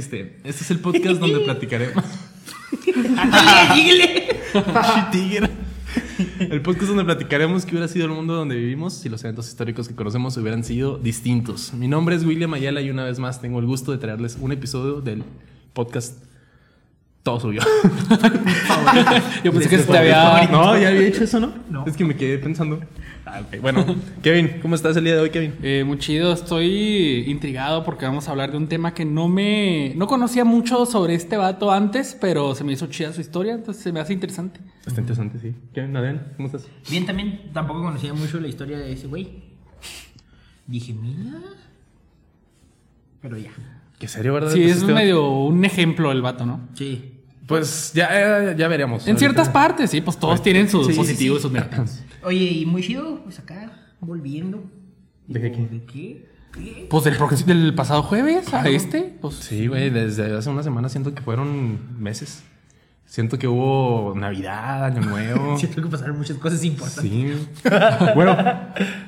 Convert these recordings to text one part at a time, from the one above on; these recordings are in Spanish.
existe. Este es el podcast donde platicaremos. El podcast donde platicaremos que hubiera sido el mundo donde vivimos si los eventos históricos que conocemos hubieran sido distintos. Mi nombre es William Ayala y una vez más tengo el gusto de traerles un episodio del podcast todo suyo. Yo pensé que se te había. No, ya había hecho eso, ¿no? No. Es que me quedé pensando. Ah, ok. Bueno, Kevin, ¿cómo estás el día de hoy, Kevin? Eh, muy chido, estoy intrigado porque vamos a hablar de un tema que no me. No conocía mucho sobre este vato antes, pero se me hizo chida su historia, entonces se me hace interesante. Está interesante, sí. Kevin, Adrián, ¿cómo estás? Bien, también tampoco conocía mucho la historia de ese güey. Dije, mira. Pero ya. Qué serio, ¿verdad? Sí, Pues es este- medio un ejemplo el vato, ¿no? Sí. Pues ya, ya, ya veremos. En ciertas Ahorita. partes, sí, pues todos tienen sus Sí, sí, positivos y sí. sus negativos. Oye, y muy chido, pues acá, volviendo. ¿De qué? ¿De qué? ¿Qué? Pues del, del pasado jueves a este, pues. Sí, güey, desde hace una semana siento que fueron meses. Siento que hubo Navidad, Año Nuevo. Siento que pasaron muchas cosas importantes. Sí. Güero,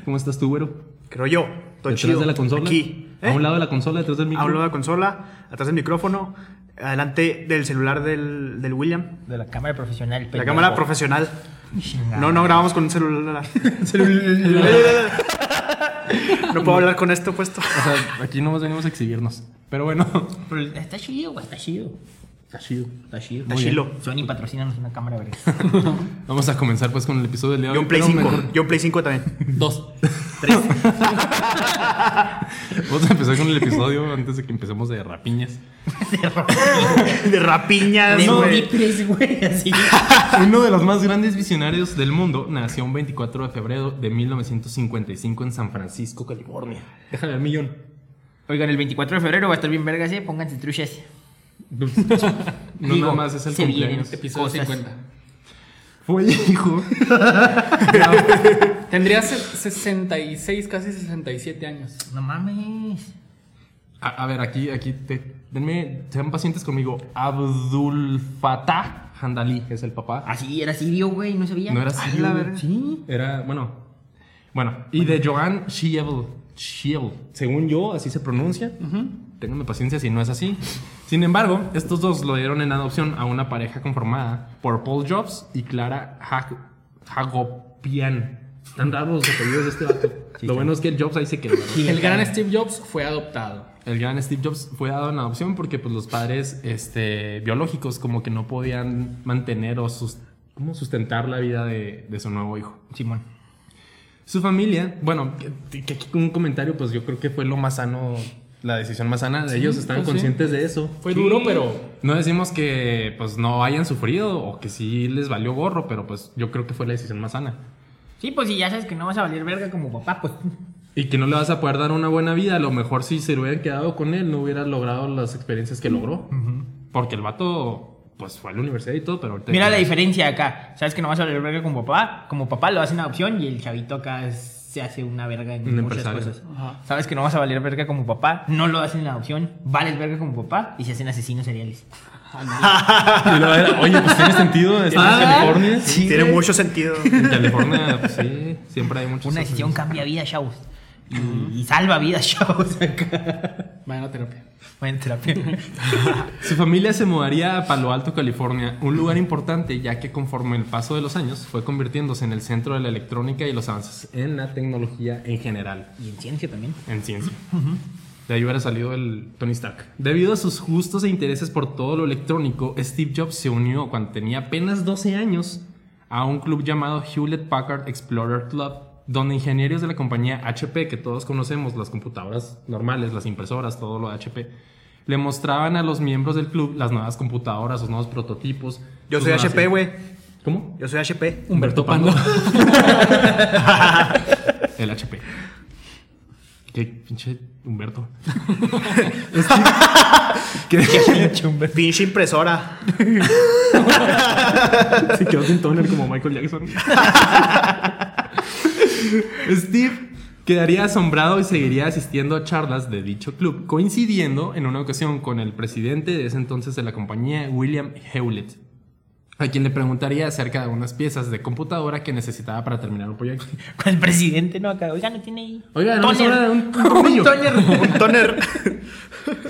¿cómo estás tú, güero? Creo yo. Estoy ¿Detrás chido. de la consola? Aquí. A ¿Eh? un lado de la consola, detrás del A micro. un lado de la consola, atrás del micrófono, adelante del celular del, del William. De la cámara profesional. La cámara profesional. No, no grabamos con un celular. no puedo hablar con esto puesto. O sea, aquí nomás venimos a exhibirnos. Pero bueno. Pero está chido, güey, está chido. Está chido. Está chido. Está chilo. Sony patrocínanos una cámara, verga. Vamos a comenzar pues con el episodio del día de Yo hoy. un Play pero 5. mejor- Yo un Play 5 también. Dos. Vamos a empezar con el episodio antes de que empecemos de rapiñas. De rapiñas, De güey. Wipres, güey, así. Uno de los más grandes visionarios del mundo nació un 24 de febrero de 1955 en San Francisco, California. Déjame el millón. Oigan, el 24 de febrero va a estar bien vergas, ¿eh? Pónganse truchas. No Digo, nada más es el se cumpleaños. Episodio Cosas. 50. Fue hijo. Tendría se- 66, casi 67 años. No mames. A, a ver, aquí, aquí, te, denme, sean pacientes conmigo. Abdul Fattah Handali es el papá. Así, era sirio, güey, no sabía. No era Ah, sirio, la güey. verga. Sí. Era, bueno. Bueno, y de Joan Schiebel. Schiebel. Según yo, así se pronuncia. Ténganme paciencia si no es así. Sin embargo, estos dos lo dieron en adopción a una pareja conformada por Paul Jobs y Clara Hag- Hagopian. Están raros los apellidos de este vato. lo bueno es que el Jobs ahí se quedó. El gran Steve Jobs fue adoptado. El gran Steve Jobs fue dado en adopción porque pues, los padres este, biológicos como que no podían mantener o sus- ¿cómo sustentar la vida de, de su nuevo hijo. Simón. Su familia, bueno, que, que aquí un comentario, pues yo creo que fue lo más sano, la decisión más sana. de ellos estaban pues sí. conscientes de eso. Fue duro, pero No decimos que pues no hayan sufrido o que sí les valió gorro, pero pues yo creo que fue la decisión más sana. Sí, pues si ya sabes que no vas a valer verga como papá, pues. Y que no le vas a poder dar una buena vida. A lo mejor si se hubieran quedado con él, no hubieras logrado las experiencias que logró. Porque el vato, pues fue a la universidad y todo, pero ahorita... Mira la diferencia acá. Sabes que no vas a valer verga como papá. Como papá lo hace en adopción y el chavito acá es- se hace una verga en Un muchas empresario. cosas. Sabes que no vas a valer verga como papá. No lo hacen en adopción. Vales verga como papá y se hacen asesinos seriales. Y luego era, Oye, pues tiene sentido. Está en Ah, California. sí. Tiene mucho sentido. En California, pues sí, siempre hay muchos... Una decisión cambia vidas, chavos. Y, y salva vidas, chavos. Acá. vayan a terapia. Buen terapia. Su familia se mudaría a Palo Alto, California, un lugar importante ya que conforme el paso de los años fue convirtiéndose en el centro de la electrónica y los avances en la tecnología en general, y en ciencia también. en ciencia. De ahí hubiera salido el Tony Stark. Debido a sus gustos e intereses por todo lo electrónico, Steve Jobs se unió cuando tenía apenas 12 años a un club llamado Hewlett Packard Explorer Club, donde ingenieros de la compañía HP, que todos conocemos, las computadoras normales, las impresoras, todo lo de HP, le mostraban a los miembros del club las nuevas computadoras, sus nuevos prototipos. Yo soy HP, güey. ¿Cómo? Yo soy HP. Humberto Pando. El HP. Qué pinche Humberto. Steve- Pinche impresora. Se quedó sin toner como Michael Jackson. Steve quedaría asombrado y seguiría asistiendo a charlas de dicho club, coincidiendo en una ocasión con el presidente de ese entonces de la compañía, William Hewlett. a quien le preguntaría acerca de unas piezas de computadora que necesitaba para terminar un proyecto. Con el presidente, ¿no? Acá, oiga, no tiene ahí. Oiga, no sobra un, un tornillo. toner. Un toner.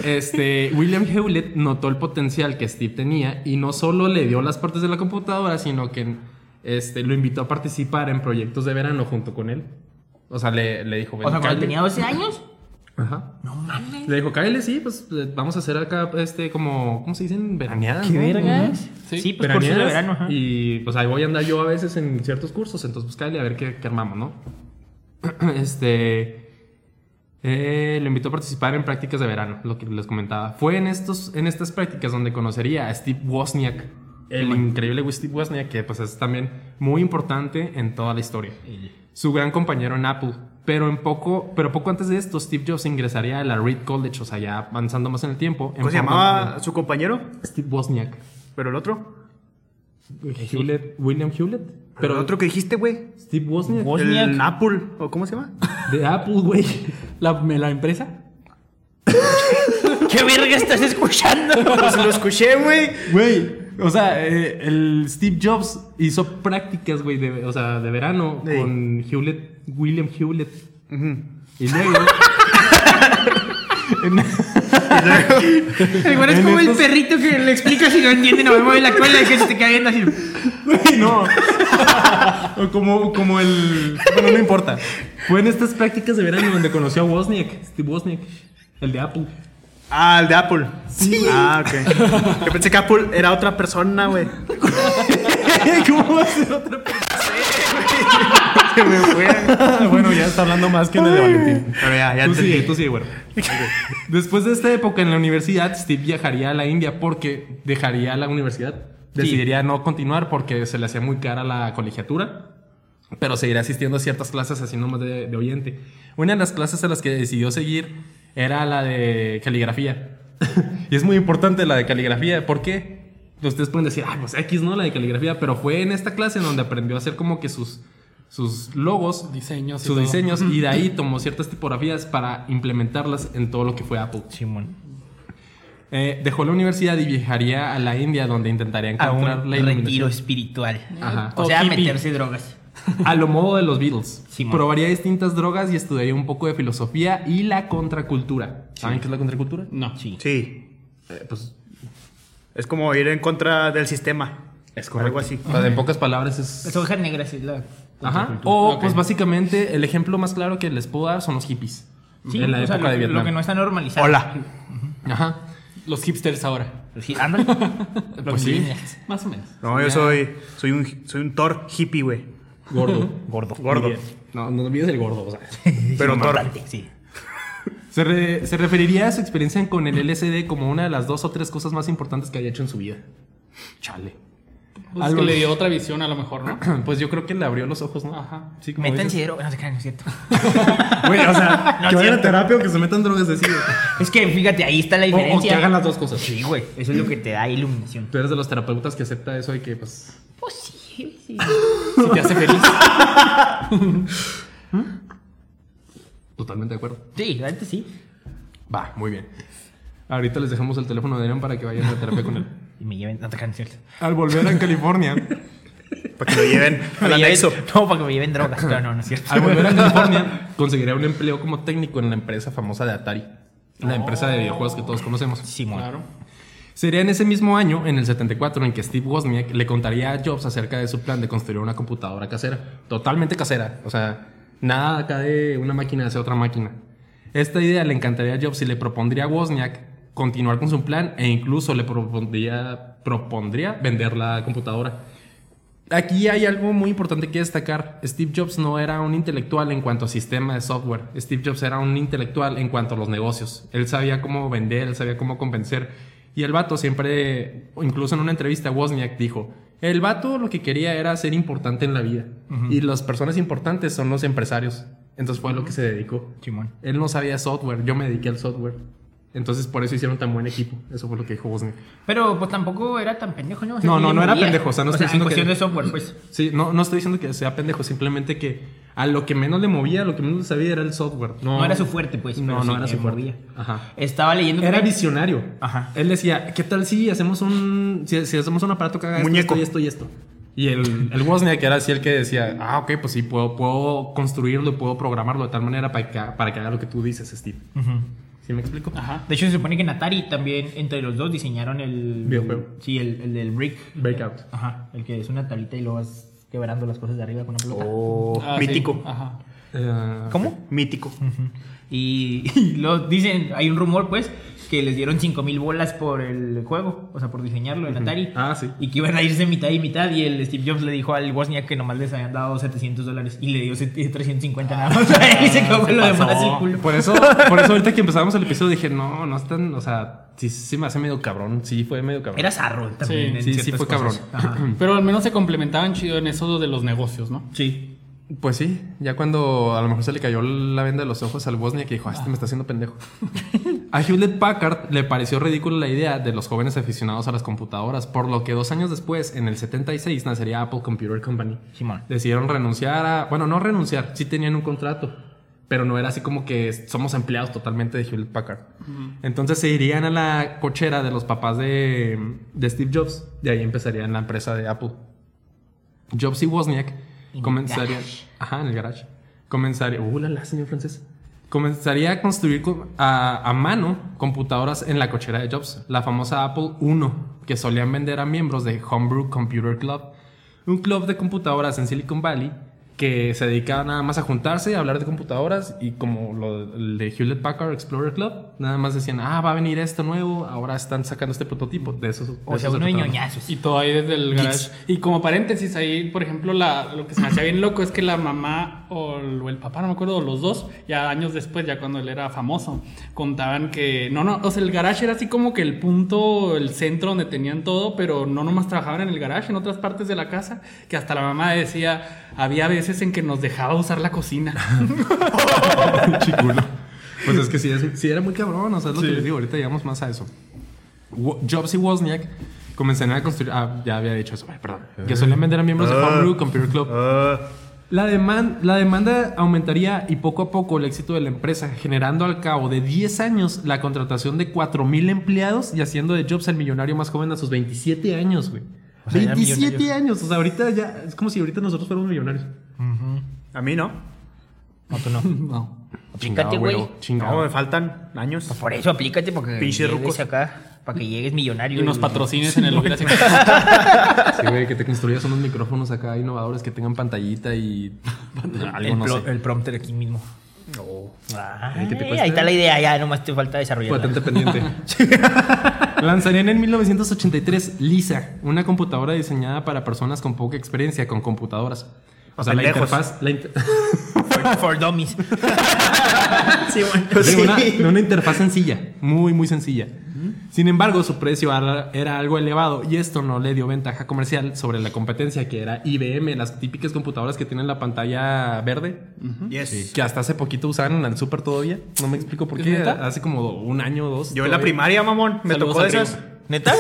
Este, William Hewlett notó el potencial que Steve tenía y no solo le dio las partes de la computadora, sino que este, lo invitó a participar en proyectos de verano junto con él. O sea, le, le dijo, O sea, cuando tenía 12 años. Ajá. No mames. Le dijo, cállale, sí, pues eh, vamos a hacer acá, este, como, ¿cómo se dicen? Veraneadas. ¿Qué ¿no? vergas? Sí. Sí, pues cursos de verano, ajá. Y pues ahí voy a andar yo a veces en ciertos cursos, entonces pues cállale a ver qué, qué armamos, ¿no? este. eh, lo invitó a participar en prácticas de verano, lo que les comentaba. Fue en, estos, en estas prácticas donde conocería a Steve Wozniak, el increíble Steve Wozniak, que pues es también muy importante en toda la historia. Su gran compañero en Apple. Pero, en poco, pero poco antes de esto, Steve Jobs ingresaría a la Reed College, o sea, ya avanzando más en el tiempo. ¿Cómo se llamaba su compañero? Steve Wozniak. Pero el otro. Hewlett, William Hewlett. Pero el otro que dijiste, güey. Steve Wozniak. Wozniak. El Apple. ¿O cómo se llama? De Apple, güey. ¿La, la empresa? ¿Qué verga estás escuchando? Pues lo escuché, güey. Güey. O sea, eh, el Steve Jobs hizo prácticas, güey, de, o sea, de verano Sí. con Hewlett, William Hewlett. Y luego. Güey es como el perrito que le explicas y no entiende, no me mueve la cola y que se te cae viendo así. Güey, no. O como, como el. Bueno, no importa. Fue en estas prácticas de verano donde conoció a Wozniak, Steve Wozniak, el de Apple. Ah, el de Apple. Sí. Ah, ok. Yo pensé que Apple era otra persona, güey. ¿Cómo va a ser otra Se me fue. bueno, ya está hablando más que en el de Valentín. Pero ya, ya tú entendí. sigue, tú sigue, güero. Después de esta época en la universidad, Steve viajaría a la India porque dejaría la universidad. Decidiría no continuar porque se le hacía muy cara la colegiatura, pero seguiría asistiendo a ciertas clases así nomás de, de oyente. Una de las clases a las que decidió seguir era la de caligrafía. y es muy importante la de caligrafía. ¿Por qué? Ustedes pueden decir, ah, pues X, ¿no? La de caligrafía. Pero fue en esta clase en donde aprendió a hacer como que sus, sus logos Diseños sus diseños y de ahí tomó ciertas tipografías para implementarlas en todo lo que fue Apple. Simón. Eh, dejó la universidad y viajaría a la India donde intentaría A encontrar un la retiro espiritual. Ajá. O sea, meterse drogas. A lo modo de los Beatles. Simón. Probaría distintas drogas y estudiaría un poco de filosofía y la contracultura. ¿Saben qué es la contracultura? No. Sí. Sí. Eh, pues Es como ir en contra del sistema. es Algo así. O sea, en pocas palabras es... Las hojas negras es la. Ajá. O pues básicamente el ejemplo más claro que les puedo dar son los hippies. Sí, en la o sea, época lo, de Vietnam. lo que no está normalizado. Hola. Ajá. Los hipsters ahora. Sí, ándale. Pues sí. Más o menos. No, yo soy, soy un, soy un Thor hippie, güey. Gordo. Gordo. Gordo. No, no olvides el gordo, o sea. Pero. Importante, sí. Se, re- se referiría a su experiencia con el LSD como una de las dos o tres cosas más importantes que haya hecho en su vida. Chale. Pues es Algo que le dio otra visión a lo mejor, ¿no? Pues yo creo que le abrió los ojos, ¿no? Ajá. Sí, como dices. drogas. No se crean, no es cierto. Güey, o sea, No que es vayan a terapia o que se metan drogas de. Es que fíjate, ahí está la O, o que diferencia. hagan las dos cosas. Sí, güey. Eso es lo que te da iluminación. Tú eres de los terapeutas que acepta eso y que, pues. Pues sí, sí. Si te hace feliz. Totalmente de acuerdo. Sí, la neta sí. Va, muy bien. Ahorita les dejamos el teléfono de Adrián para que vayan a terapia con él. Y me lleven. Te crean, cierto. Al volver a California. Para que lo lleven al anexo. No, para que me lleven drogas. Pero no, no es cierto. Al volver a California, conseguiría un empleo como técnico en la empresa famosa de Atari. La empresa de videojuegos que todos conocemos. Simón. Claro. Sería en ese mismo año, en el 74, en que Steve Wozniak le contaría a Jobs acerca de su plan de construir una computadora casera. Totalmente casera. O sea, nada acá de una máquina hacia otra máquina. Esta idea le encantaría a Jobs y le propondría a Wozniak continuar con su plan e incluso le propondría, vender la computadora. Aquí hay algo muy importante que destacar. Steve Jobs no era un intelectual en cuanto a sistema de software. Steve Jobs era un intelectual en cuanto a los negocios. Él sabía cómo vender, él sabía cómo convencer. Y el vato siempre, incluso en una entrevista, Wozniak dijo, el vato lo que quería era ser importante en la vida. Y las personas importantes son los empresarios. Entonces fue a lo que se dedicó. Simón. Él no sabía software, yo me dediqué al software. Entonces por eso hicieron tan buen equipo. Eso fue lo que dijo Wozniak. Pero pues tampoco era tan pendejo, ¿no? O No, sí no, le no era pendejo, o sea, no estoy en diciendo cuestión que- de software, pues. Sí, no, no estoy diciendo que sea pendejo, simplemente que a lo que menos le movía, a lo que menos le sabía era el software. No, No, era su fuerte, pues. No, pero no sí era su fuerte. movía. Ajá. Estaba leyendo Era también- visionario. Ajá. Él decía, ¿qué tal si hacemos un si, si hacemos un aparato que haga esto, Muñeco. esto y esto y esto? Y el, el Wozniak era así el que decía, ah, ok, pues sí, puedo, puedo construirlo, puedo programarlo de tal manera para que, para que haga lo que tú dices, Steve. ¿Sí me explico? Ajá. De hecho, se supone que en Atari también, entre los dos, diseñaron el. Videojuego. Sí, el, el del Brick. Breakout. Ajá. El que es una tablita y luego vas quebrando las cosas de arriba con una pelota. Oh, Ah, sí. mítico. Ajá. Eh, ¿Cómo? Mítico. Y, y lo dicen, hay un rumor, pues, que les dieron 5 mil bolas por el juego, o sea, por diseñarlo en Atari. Ah, sí. Y que iban a irse mitad y mitad. Y el Steve Jobs le dijo al Wozniak que nomás les habían dado 700 dólares. Y le dio set- 350 nada más. y se quedó con lo pasó. demás el culo. Por eso, por eso ahorita que empezamos el episodio dije, no, no están, o sea, sí, sí me hace medio cabrón. Sí, fue medio cabrón. Era zarro también. Sí, en sí, sí fue cosas. cabrón. Ajá. Pero al menos se complementaban chido en eso de los negocios, ¿no? Sí. Pues sí, ya cuando a lo mejor se le cayó la venda de los ojos al Bosnia que dijo, ah, este me está haciendo pendejo. a Hewlett Packard le pareció ridícula la idea de los jóvenes aficionados a las computadoras, por lo que dos años después, en el 76, nacería Apple Computer Company. Decidieron renunciar a, bueno, no renunciar, sí tenían un contrato, pero no era así como que somos empleados totalmente de Hewlett Packard. Entonces se irían a la cochera de los papás de, de Steve Jobs, de ahí empezarían la empresa de Apple. Jobs y Wozniak Garage. Ajá, en el garage. Comenzaría. Uh, la, la, señor francés. Comenzaría a construir co- a, a mano computadoras en la cochera de Jobs, la famosa Apple I, que solían vender a miembros de Homebrew Computer Club, un club de computadoras en Silicon Valley que se dedicaba nada más a juntarse, a hablar de computadoras y como lo el de Hewlett Packard Explorer Club, nada más decían, ah, va a venir esto nuevo, ahora están sacando este prototipo. De eso, de O sea, eso se uno de trataba. ñoñazos. Y todo ahí desde el garage. Y como paréntesis, ahí, por ejemplo, la, lo que se me hacía bien loco es que la mamá o el, o el papá, no me acuerdo, los dos, ya años después, ya cuando él era famoso, contaban que. No, no, o sea, el garage era así como que el punto, el centro donde tenían todo, pero no nomás trabajaban en el garage, en otras partes de la casa, que hasta la mamá decía, había veces en que nos dejaba usar la cocina. Chiculo. Pues es que sí, es- sí era muy cabrón, o sea, es lo que les digo, ahorita llegamos más a eso. Jobs y Wozniak comenzaron a construir, ah, ya había dicho eso, ay, perdón, que solían vender a miembros de Ah. Homebrew Computer Club. Ah, La, deman- la demanda aumentaría y poco a poco el éxito de la empresa, generando al cabo de 10 años la contratación de 4.000 empleados y haciendo de Jobs el millonario más joven a sus 27 años, güey. O sea, ya 27 millonario. años, o sea, ahorita ya, es como si ahorita nosotros fuéramos millonarios. a mí no. No, tú no. no. Aplícate, güey. No, me faltan años. Pues por eso aplícate, porque Pinche rucos. acá, para que llegues millonario. Y nos patrocines en el lugar. Sí, güey, que te construyas unos micrófonos acá innovadores que tengan pantallita y algo, el, no pro- sé. el prompter aquí mismo. Ay, ¿qué te ahí está la idea, ya nomás te falta desarrollar. Patente pendiente. Lanzarían en 1983 Lisa, una computadora diseñada para personas con poca experiencia con computadoras. O sea, la interfaz, la inter- For, for dummies. sí, bueno. de una, de una interfaz sencilla, muy, muy sencilla. Sin embargo, su precio era, algo elevado y esto no le dio ventaja comercial sobre la competencia que era IBM, las típicas computadoras que tienen la pantalla verde, Yes. que hasta hace poquito usaban en el super todavía. No me explico por ¿Es qué. Hace como un año o dos. Yo en la primaria, mamón, me Saludos tocó de esas. ¿Neta?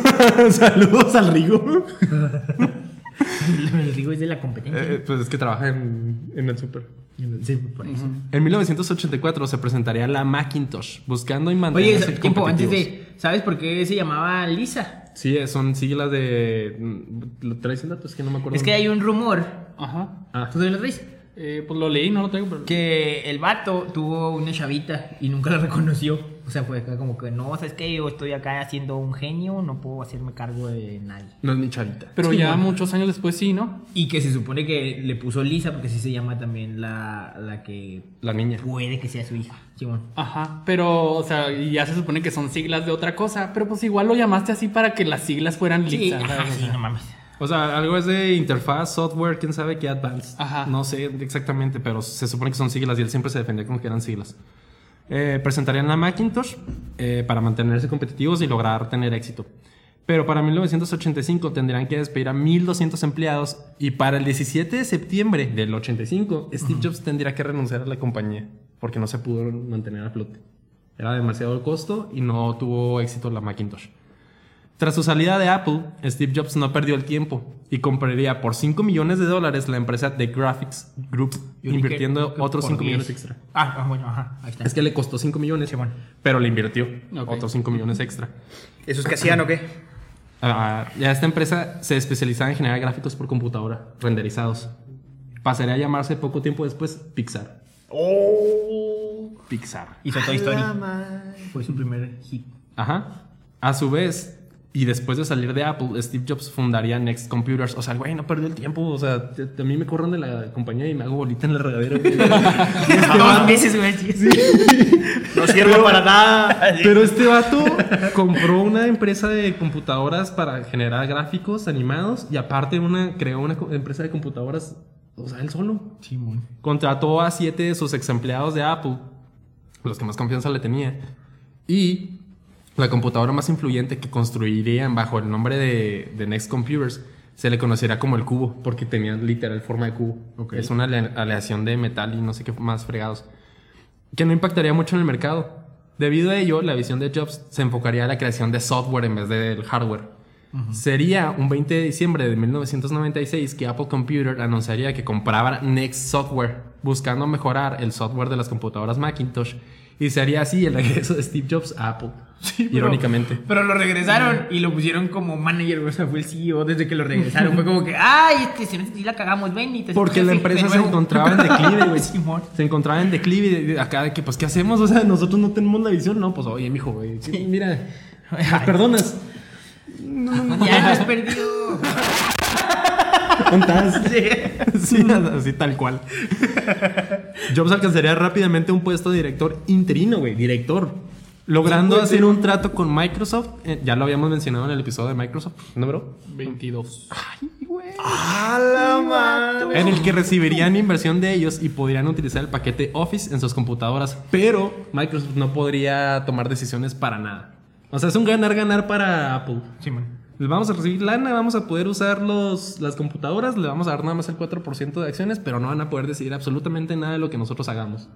Saludos al Rigo. El Rigo es de la competencia. Eh, pues es que trabaja en, en el super. sí, por eso. En 1984 se presentaría la Macintosh, buscando y mantenerse Oye, tiempo antes de. ¿Sabes por qué se llamaba Lisa? Sí, eh, son siglas de... mm, ¿Lo traes el dato? Es que no me acuerdo. Es que hay un rumor. Ajá. Ah, ¿Tú lo traes? Eh, pues lo leí, no lo tengo, pero. Que el vato tuvo una chavita y nunca la reconoció. O sea, fue como que no, ¿sabes qué? Yo estoy acá haciendo un genio, no puedo hacerme cargo de nadie. no es mi chavita. Pero Sí, ya bueno. muchos años después sí, ¿no? Y que se supone que le puso Lisa porque así se llama también la, la que La niña. puede que sea su hija. Simón. Ajá, pero, o sea, ya se supone que son siglas de otra cosa, pero pues igual lo llamaste así para que las siglas fueran Sí. O sí, sea, no mames. O sea, algo es de interfaz, software, quién sabe qué advanced. Ajá. No sé exactamente, pero se supone que son siglas y él siempre se defendía como que eran siglas. Eh, presentarían la Macintosh eh, para mantenerse competitivos y lograr tener éxito. Pero para 1985 tendrían que despedir a 1.200 empleados y para el 17 de septiembre del 85 Steve Jobs tendría que renunciar a la compañía porque no se pudo mantener a flote. Era demasiado el costo y no tuvo éxito la Macintosh. Tras su salida de Apple, Steve Jobs no perdió el tiempo y compraría por 5 millones de dólares la empresa The Graphics Group, Yo invirtiendo que otros por 5 millones 10. extra. Ah, ah, bueno, ajá. Ahí está. Es que le costó 5 millones, Sí, bueno. pero le invirtió otros 5 millones extra. ¿Esos que hacían o qué? Ah, ya esta empresa se especializaba en generar gráficos por computadora, renderizados. Pasaría a llamarse poco tiempo después Pixar. ¡Oh! Pixar. Hizo Toy Story. Fue su primer hit. Ajá. A su vez, y después de salir de Apple, Steve Jobs fundaría Next Computers. O sea, el güey no perdió el tiempo. O sea, te- te- a mí me corren de la compañía y me hago bolita en la regadera. güey. Dos meses, güey. No sirve para nada. Pero este vato compró una empresa de computadoras para generar gráficos animados y aparte una, creó una empresa de computadoras, o sea, él solo. Simón. Contrató a siete de sus ex empleados de Apple, los que más confianza le tenía, y la computadora más influyente que construirían bajo el nombre de, de Next Computers se le conocerá como el cubo, porque tenía literal forma de cubo. Es una ale- aleación de metal y no sé qué más fregados, que no impactaría mucho en el mercado. Debido a ello, la visión de Jobs se enfocaría a la creación de software en vez del hardware. Sería un 20 de diciembre de 1996 que Apple Computer anunciaría que compraba Next Software, buscando mejorar el software de las computadoras Macintosh, y sería así el regreso de Steve Jobs a Apple. pero- irónicamente. Pero lo regresaron y lo pusieron como manager, o sea, fue el CEO desde que lo regresaron. Fue como que, ay, este, si no si la cagamos, ven y te Porque la empresa de se nuevo". encontraba en declive, güey. Se encontraba en declive de- acá de que, pues, ¿qué hacemos? O sea, nosotros no tenemos la visión. No, pues, oye, mijo, güey. sí, Mira, ¿me perdonas? Ya lo has perdido. ¿Contás? Sí, así tal cual. Jobs alcanzaría rápidamente un puesto de director interino, güey, director. Logrando hacer un trato con Microsoft. eh, ya lo habíamos mencionado en el episodio de Microsoft, número. 22. ¡A la madre! En el que recibirían inversión de ellos y podrían utilizar el paquete Office en sus computadoras. Pero Microsoft no podría tomar decisiones para nada. O sea, es un ganar-ganar para Apple. Les vamos a recibir lana, vamos a poder usar los, las computadoras, le vamos a dar nada más el 4% de acciones, pero no van a poder decidir absolutamente nada de lo que nosotros hagamos.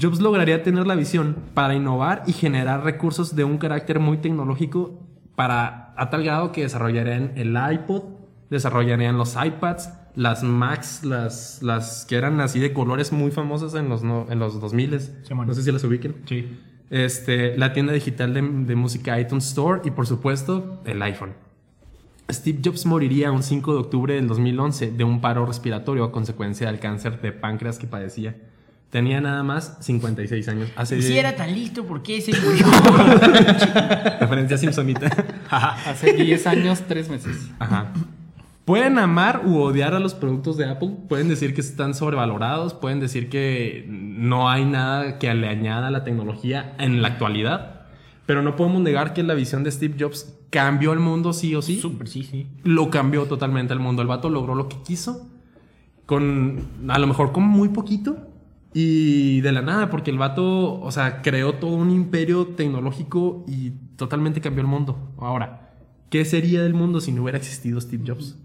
Jobs lograría tener la visión para innovar y generar recursos de un carácter muy tecnológico para a tal grado que desarrollarían el iPod, desarrollarían los iPads, las Macs, las, las que eran así de colores muy famosas en los, no- en los 2000 Simón. No sé si las ubiquen. Sí. Este, la tienda digital de, de música iTunes Store y por supuesto el iPhone. Steve Jobs moriría un 5 de octubre del 2011 de un paro respiratorio a consecuencia del cáncer de páncreas que padecía. Tenía nada más 56 años. Hace Y si era tan listo, ¿por qué se murió? referencia Simpsonita. Hace 10 años, 3 meses. Ajá. Pueden amar u odiar a los productos de Apple, pueden decir que están sobrevalorados, pueden decir que no hay nada que le añada a la tecnología en la actualidad, pero no podemos negar que la visión de Steve Jobs cambió el mundo sí o sí. Súper, sí, sí. Lo cambió totalmente el mundo. El vato logró lo que quiso, con a lo mejor con muy poquito y de la nada, porque el vato, o sea, creó todo un imperio tecnológico y totalmente cambió el mundo. Ahora, ¿qué sería del mundo si no hubiera existido Steve Jobs?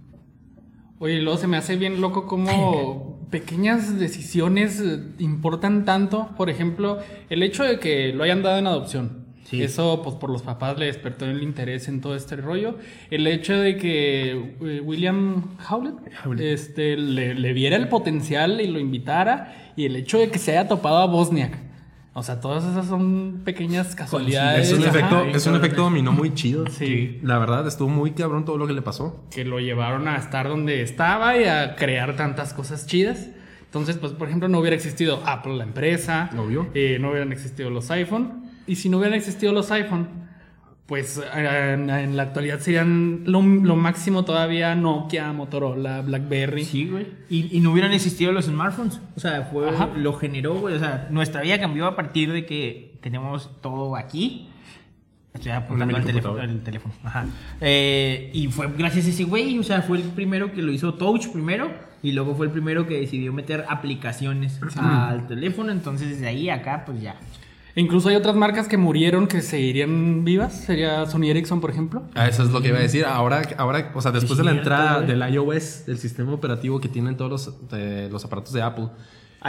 Oye, luego se me hace bien loco como pequeñas decisiones eh, importan tanto. Por ejemplo, el hecho de que lo hayan dado en adopción. Sí. Eso, pues por los papás le despertó el interés en todo este rollo. El hecho de que eh, William Howlett, Howlett. Este, le, le viera el potencial y lo invitara. Y el hecho de que se haya topado a Bosniak. O sea, todas esas son pequeñas casualidades. Es un, Ajá. efecto, es un efecto dominó muy chido. Sí. La verdad, estuvo muy cabrón todo lo que le pasó. que lo llevaron a estar donde estaba y a crear tantas cosas chidas. Entonces, pues, por ejemplo, no hubiera existido Apple, la empresa. Obvio. eh, no hubieran existido los iPhone. Y si no hubieran existido los iPhone, pues en, en la actualidad serían lo, lo máximo todavía Nokia, Motorola, BlackBerry. Sí, güey. Y, y no hubieran existido los smartphones. O sea, fue, Ajá. lo generó, güey. O sea, nuestra vida cambió a partir de que tenemos todo aquí. Estoy apuntando al teléfono. al teléfono. Ajá. Eh, y fue gracias a ese güey. O sea, fue el primero que lo hizo Touch primero. Y luego fue el primero que decidió meter aplicaciones al teléfono. Entonces, desde ahí acá, pues ya. Incluso hay otras marcas que murieron que seguirían vivas. Sería Sony Ericsson, por ejemplo. Ah, Eso es lo que iba a decir. Ahora, ahora o sea, después de la entrada del iOS, del sistema operativo que tienen todos los, eh, los aparatos de Apple,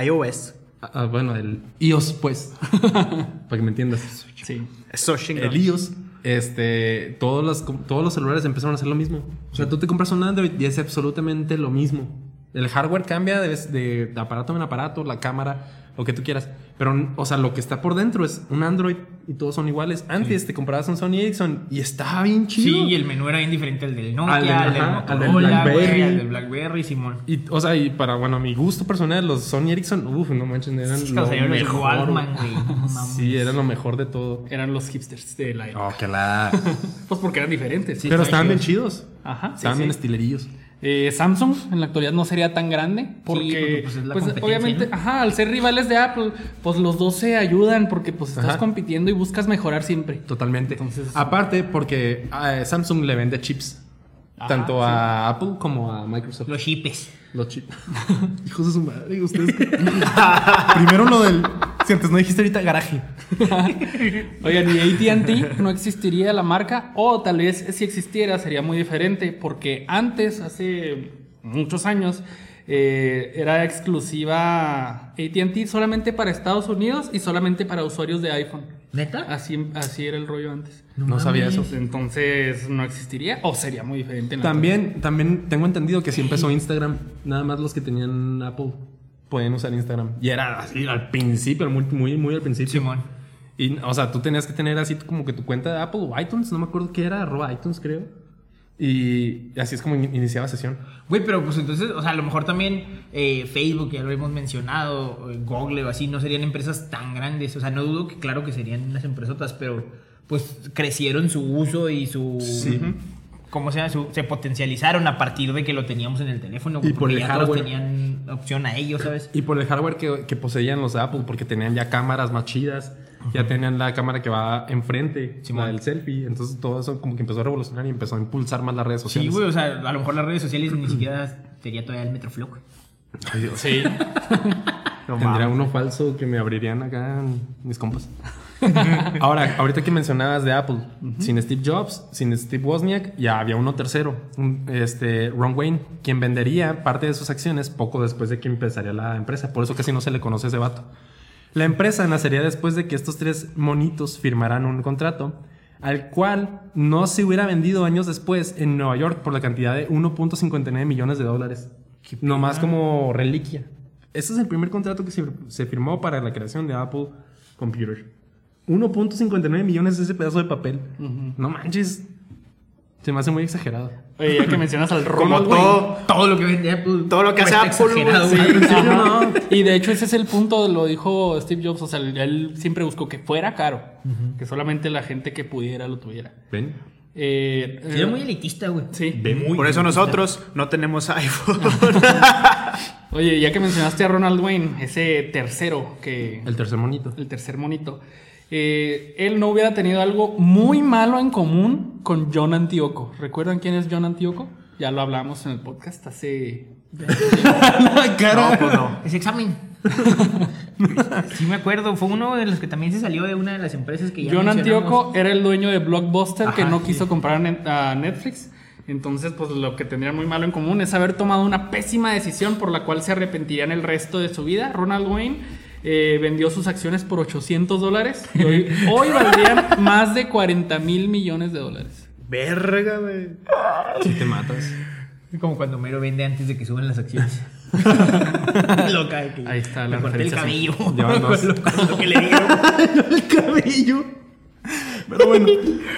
iOS. Ah, bueno, el iOS, pues. para que me entiendas. Sí. Eso. El iOS, este, todos los, todos los celulares empezaron a hacer lo mismo. O sea, tú te compras un Android y es absolutamente lo mismo. El hardware cambia de, de aparato en aparato, la cámara, lo que tú quieras. Pero, o sea, lo que está por dentro es un Android y todos son iguales. Antes te comprabas un Sony Ericsson y estaba bien chido. Sí, y el menú era bien diferente al del Nokia, Al del- al del, ajá, al del Motorola, Blackberry. al del Blackberry, Simón. Y, o sea, y para, bueno, mi gusto personal, los Sony Ericsson, uff, no manches, eran Sí, lo o sea, eran los mejor. Walkman, güey. No mames. Sí, eran lo mejor de todo. Eran los hipsters de la época. Oh, que la... Pues porque eran diferentes. Pero estaban bien chidos. Ajá. Estaban sí, bien sí. estilerillos. Eh, Samsung en la actualidad no sería tan grande porque, porque, pues, es la competencia, obviamente, ¿no? ajá, al ser rivales de Apple, pues los dos se ayudan porque pues estás Ajá. compitiendo y buscas mejorar siempre. Totalmente. Entonces- Aparte, porque a Samsung le vende chips. Ajá, tanto sí. a Apple como a Microsoft. Los chipes. Los chips. Hijos de su madre, ustedes. Primero lo del. Si antes no dijiste ahorita garaje. Oigan, y ATT no existiría la marca, o tal vez si existiera sería muy diferente, porque antes, hace muchos años, eh, era exclusiva ATT solamente para Estados Unidos y solamente para usuarios de iPhone. ¿Neta? Así, así era el rollo antes. No, sabía eso. Entonces no existiría, o sería muy diferente. en También, también tengo entendido que sí empezó Instagram. Nada más los que tenían Apple pueden usar Instagram. Y era así al principio, muy, muy, muy al principio. Simón. Y, o sea, tú tenías que tener así como que tu cuenta de Apple o iTunes, no me acuerdo qué era, arroba iTunes, creo. Y así es como in- iniciaba sesión. Güey, pero pues entonces, o sea, a lo mejor también eh, Facebook, ya lo hemos mencionado, eh, Google o así, no serían empresas tan grandes. O sea, no dudo que claro que serían unas empresotas, pero pues crecieron su uso y su... Sí. ¿Cómo se llama? Su- se potencializaron a partir de que lo teníamos en el teléfono. Y por porque el ya todos hardware. tenían opción a ellos, ¿sabes? Y por el hardware que, que poseían los de Apple, porque tenían ya cámaras más chidas, ya tenían la cámara que va enfrente, Simón. la del selfie. Entonces todo eso como que empezó a revolucionar y empezó a impulsar más las redes Sí, sociales. güey, o sea, a lo mejor las redes sociales ni siquiera sería todavía el Metroflow. güey. Ay, Dios. Sí. No Tendría mames. uno falso que me abrirían acá mis compas. Ahora, ahorita que mencionabas de Apple, sin Steve Jobs, sin Steve Wozniak, ya había uno tercero, este Ron Wayne, quien vendería parte de sus acciones poco después de que empezaría la empresa. Por eso casi no se le conoce ese vato. La empresa nacería después de que estos tres monitos firmaran un contrato, al cual no se hubiera vendido años después en Nueva York por la cantidad de 1.59 millones de dólares. Nomás como reliquia. Ese es el primer contrato que se, se firmó para la creación de Apple Computer. 1.59 millones de ese pedazo de papel. No manches. Se me hace muy exagerado. Oye, ya que mencionas al Wayne. todo. Todo lo que vende Apple. Todo lo que hace Apple, sí. Y de hecho ese es el punto, lo dijo Steve Jobs, o sea, él siempre buscó que fuera caro, que solamente la gente que pudiera lo tuviera. ¿Ven? Eh, Sí, era muy elitista, güey. sí. Por eso nosotros no tenemos iPhone. Oye, ya que mencionaste a Ronald Wayne, ese tercero que... El tercer monito. el tercer monito. Eh, él no hubiera tenido algo muy malo en común con John Antioco. ¿Recuerdan quién es John Antioco? Ya lo hablamos en el podcast hace... no, pues no. Ese examen. sí me acuerdo, fue uno de los que también se salió de una de las empresas que ya John. Antioco era el dueño de Blockbuster que Ajá, no sí. quiso comprar a Netflix. Entonces, pues lo que tendrían muy malo en común es haber tomado una pésima decisión por la cual se arrepentirían el resto de su vida. Ronald Wayne eh, vendió sus acciones por 800 dólares y hoy, hoy valdrían más de 40 mil millones de dólares. Verga, güey. Si te matas. Como cuando Mero vende antes de que suban las acciones. Loca, de que Ahí está me la corté el cabello. Con lo- con lo que le dieron. el cabello. Pero bueno,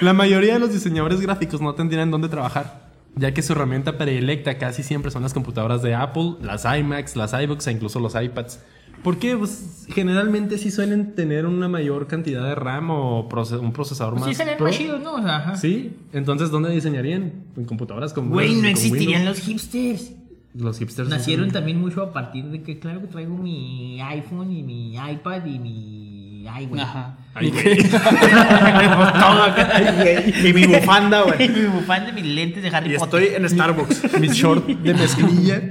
la mayoría de los diseñadores gráficos no tendrían dónde trabajar, ya que su herramienta predilecta casi siempre son las computadoras de Apple, las iMacs, las iBooks e incluso los iPads. Porque pues, generalmente sí suelen tener una mayor cantidad de RAM o proce- un procesador Pues más. sí, salen más chidos, ¿no? O sea, ajá. Sí, entonces ¿dónde diseñarían? En computadoras con Güey, no existirían Windows. los hipsters. Los hipsters. Nacieron también mucho a partir de que, claro que traigo mi iPhone y mi iPad y mi Ajá. Ay, ¿Y güey. Todo acá, güey. Y mi bufanda, güey. mi bufanda, mis lentes de Harry Y Potter. estoy en Starbucks. Mi short de mezclilla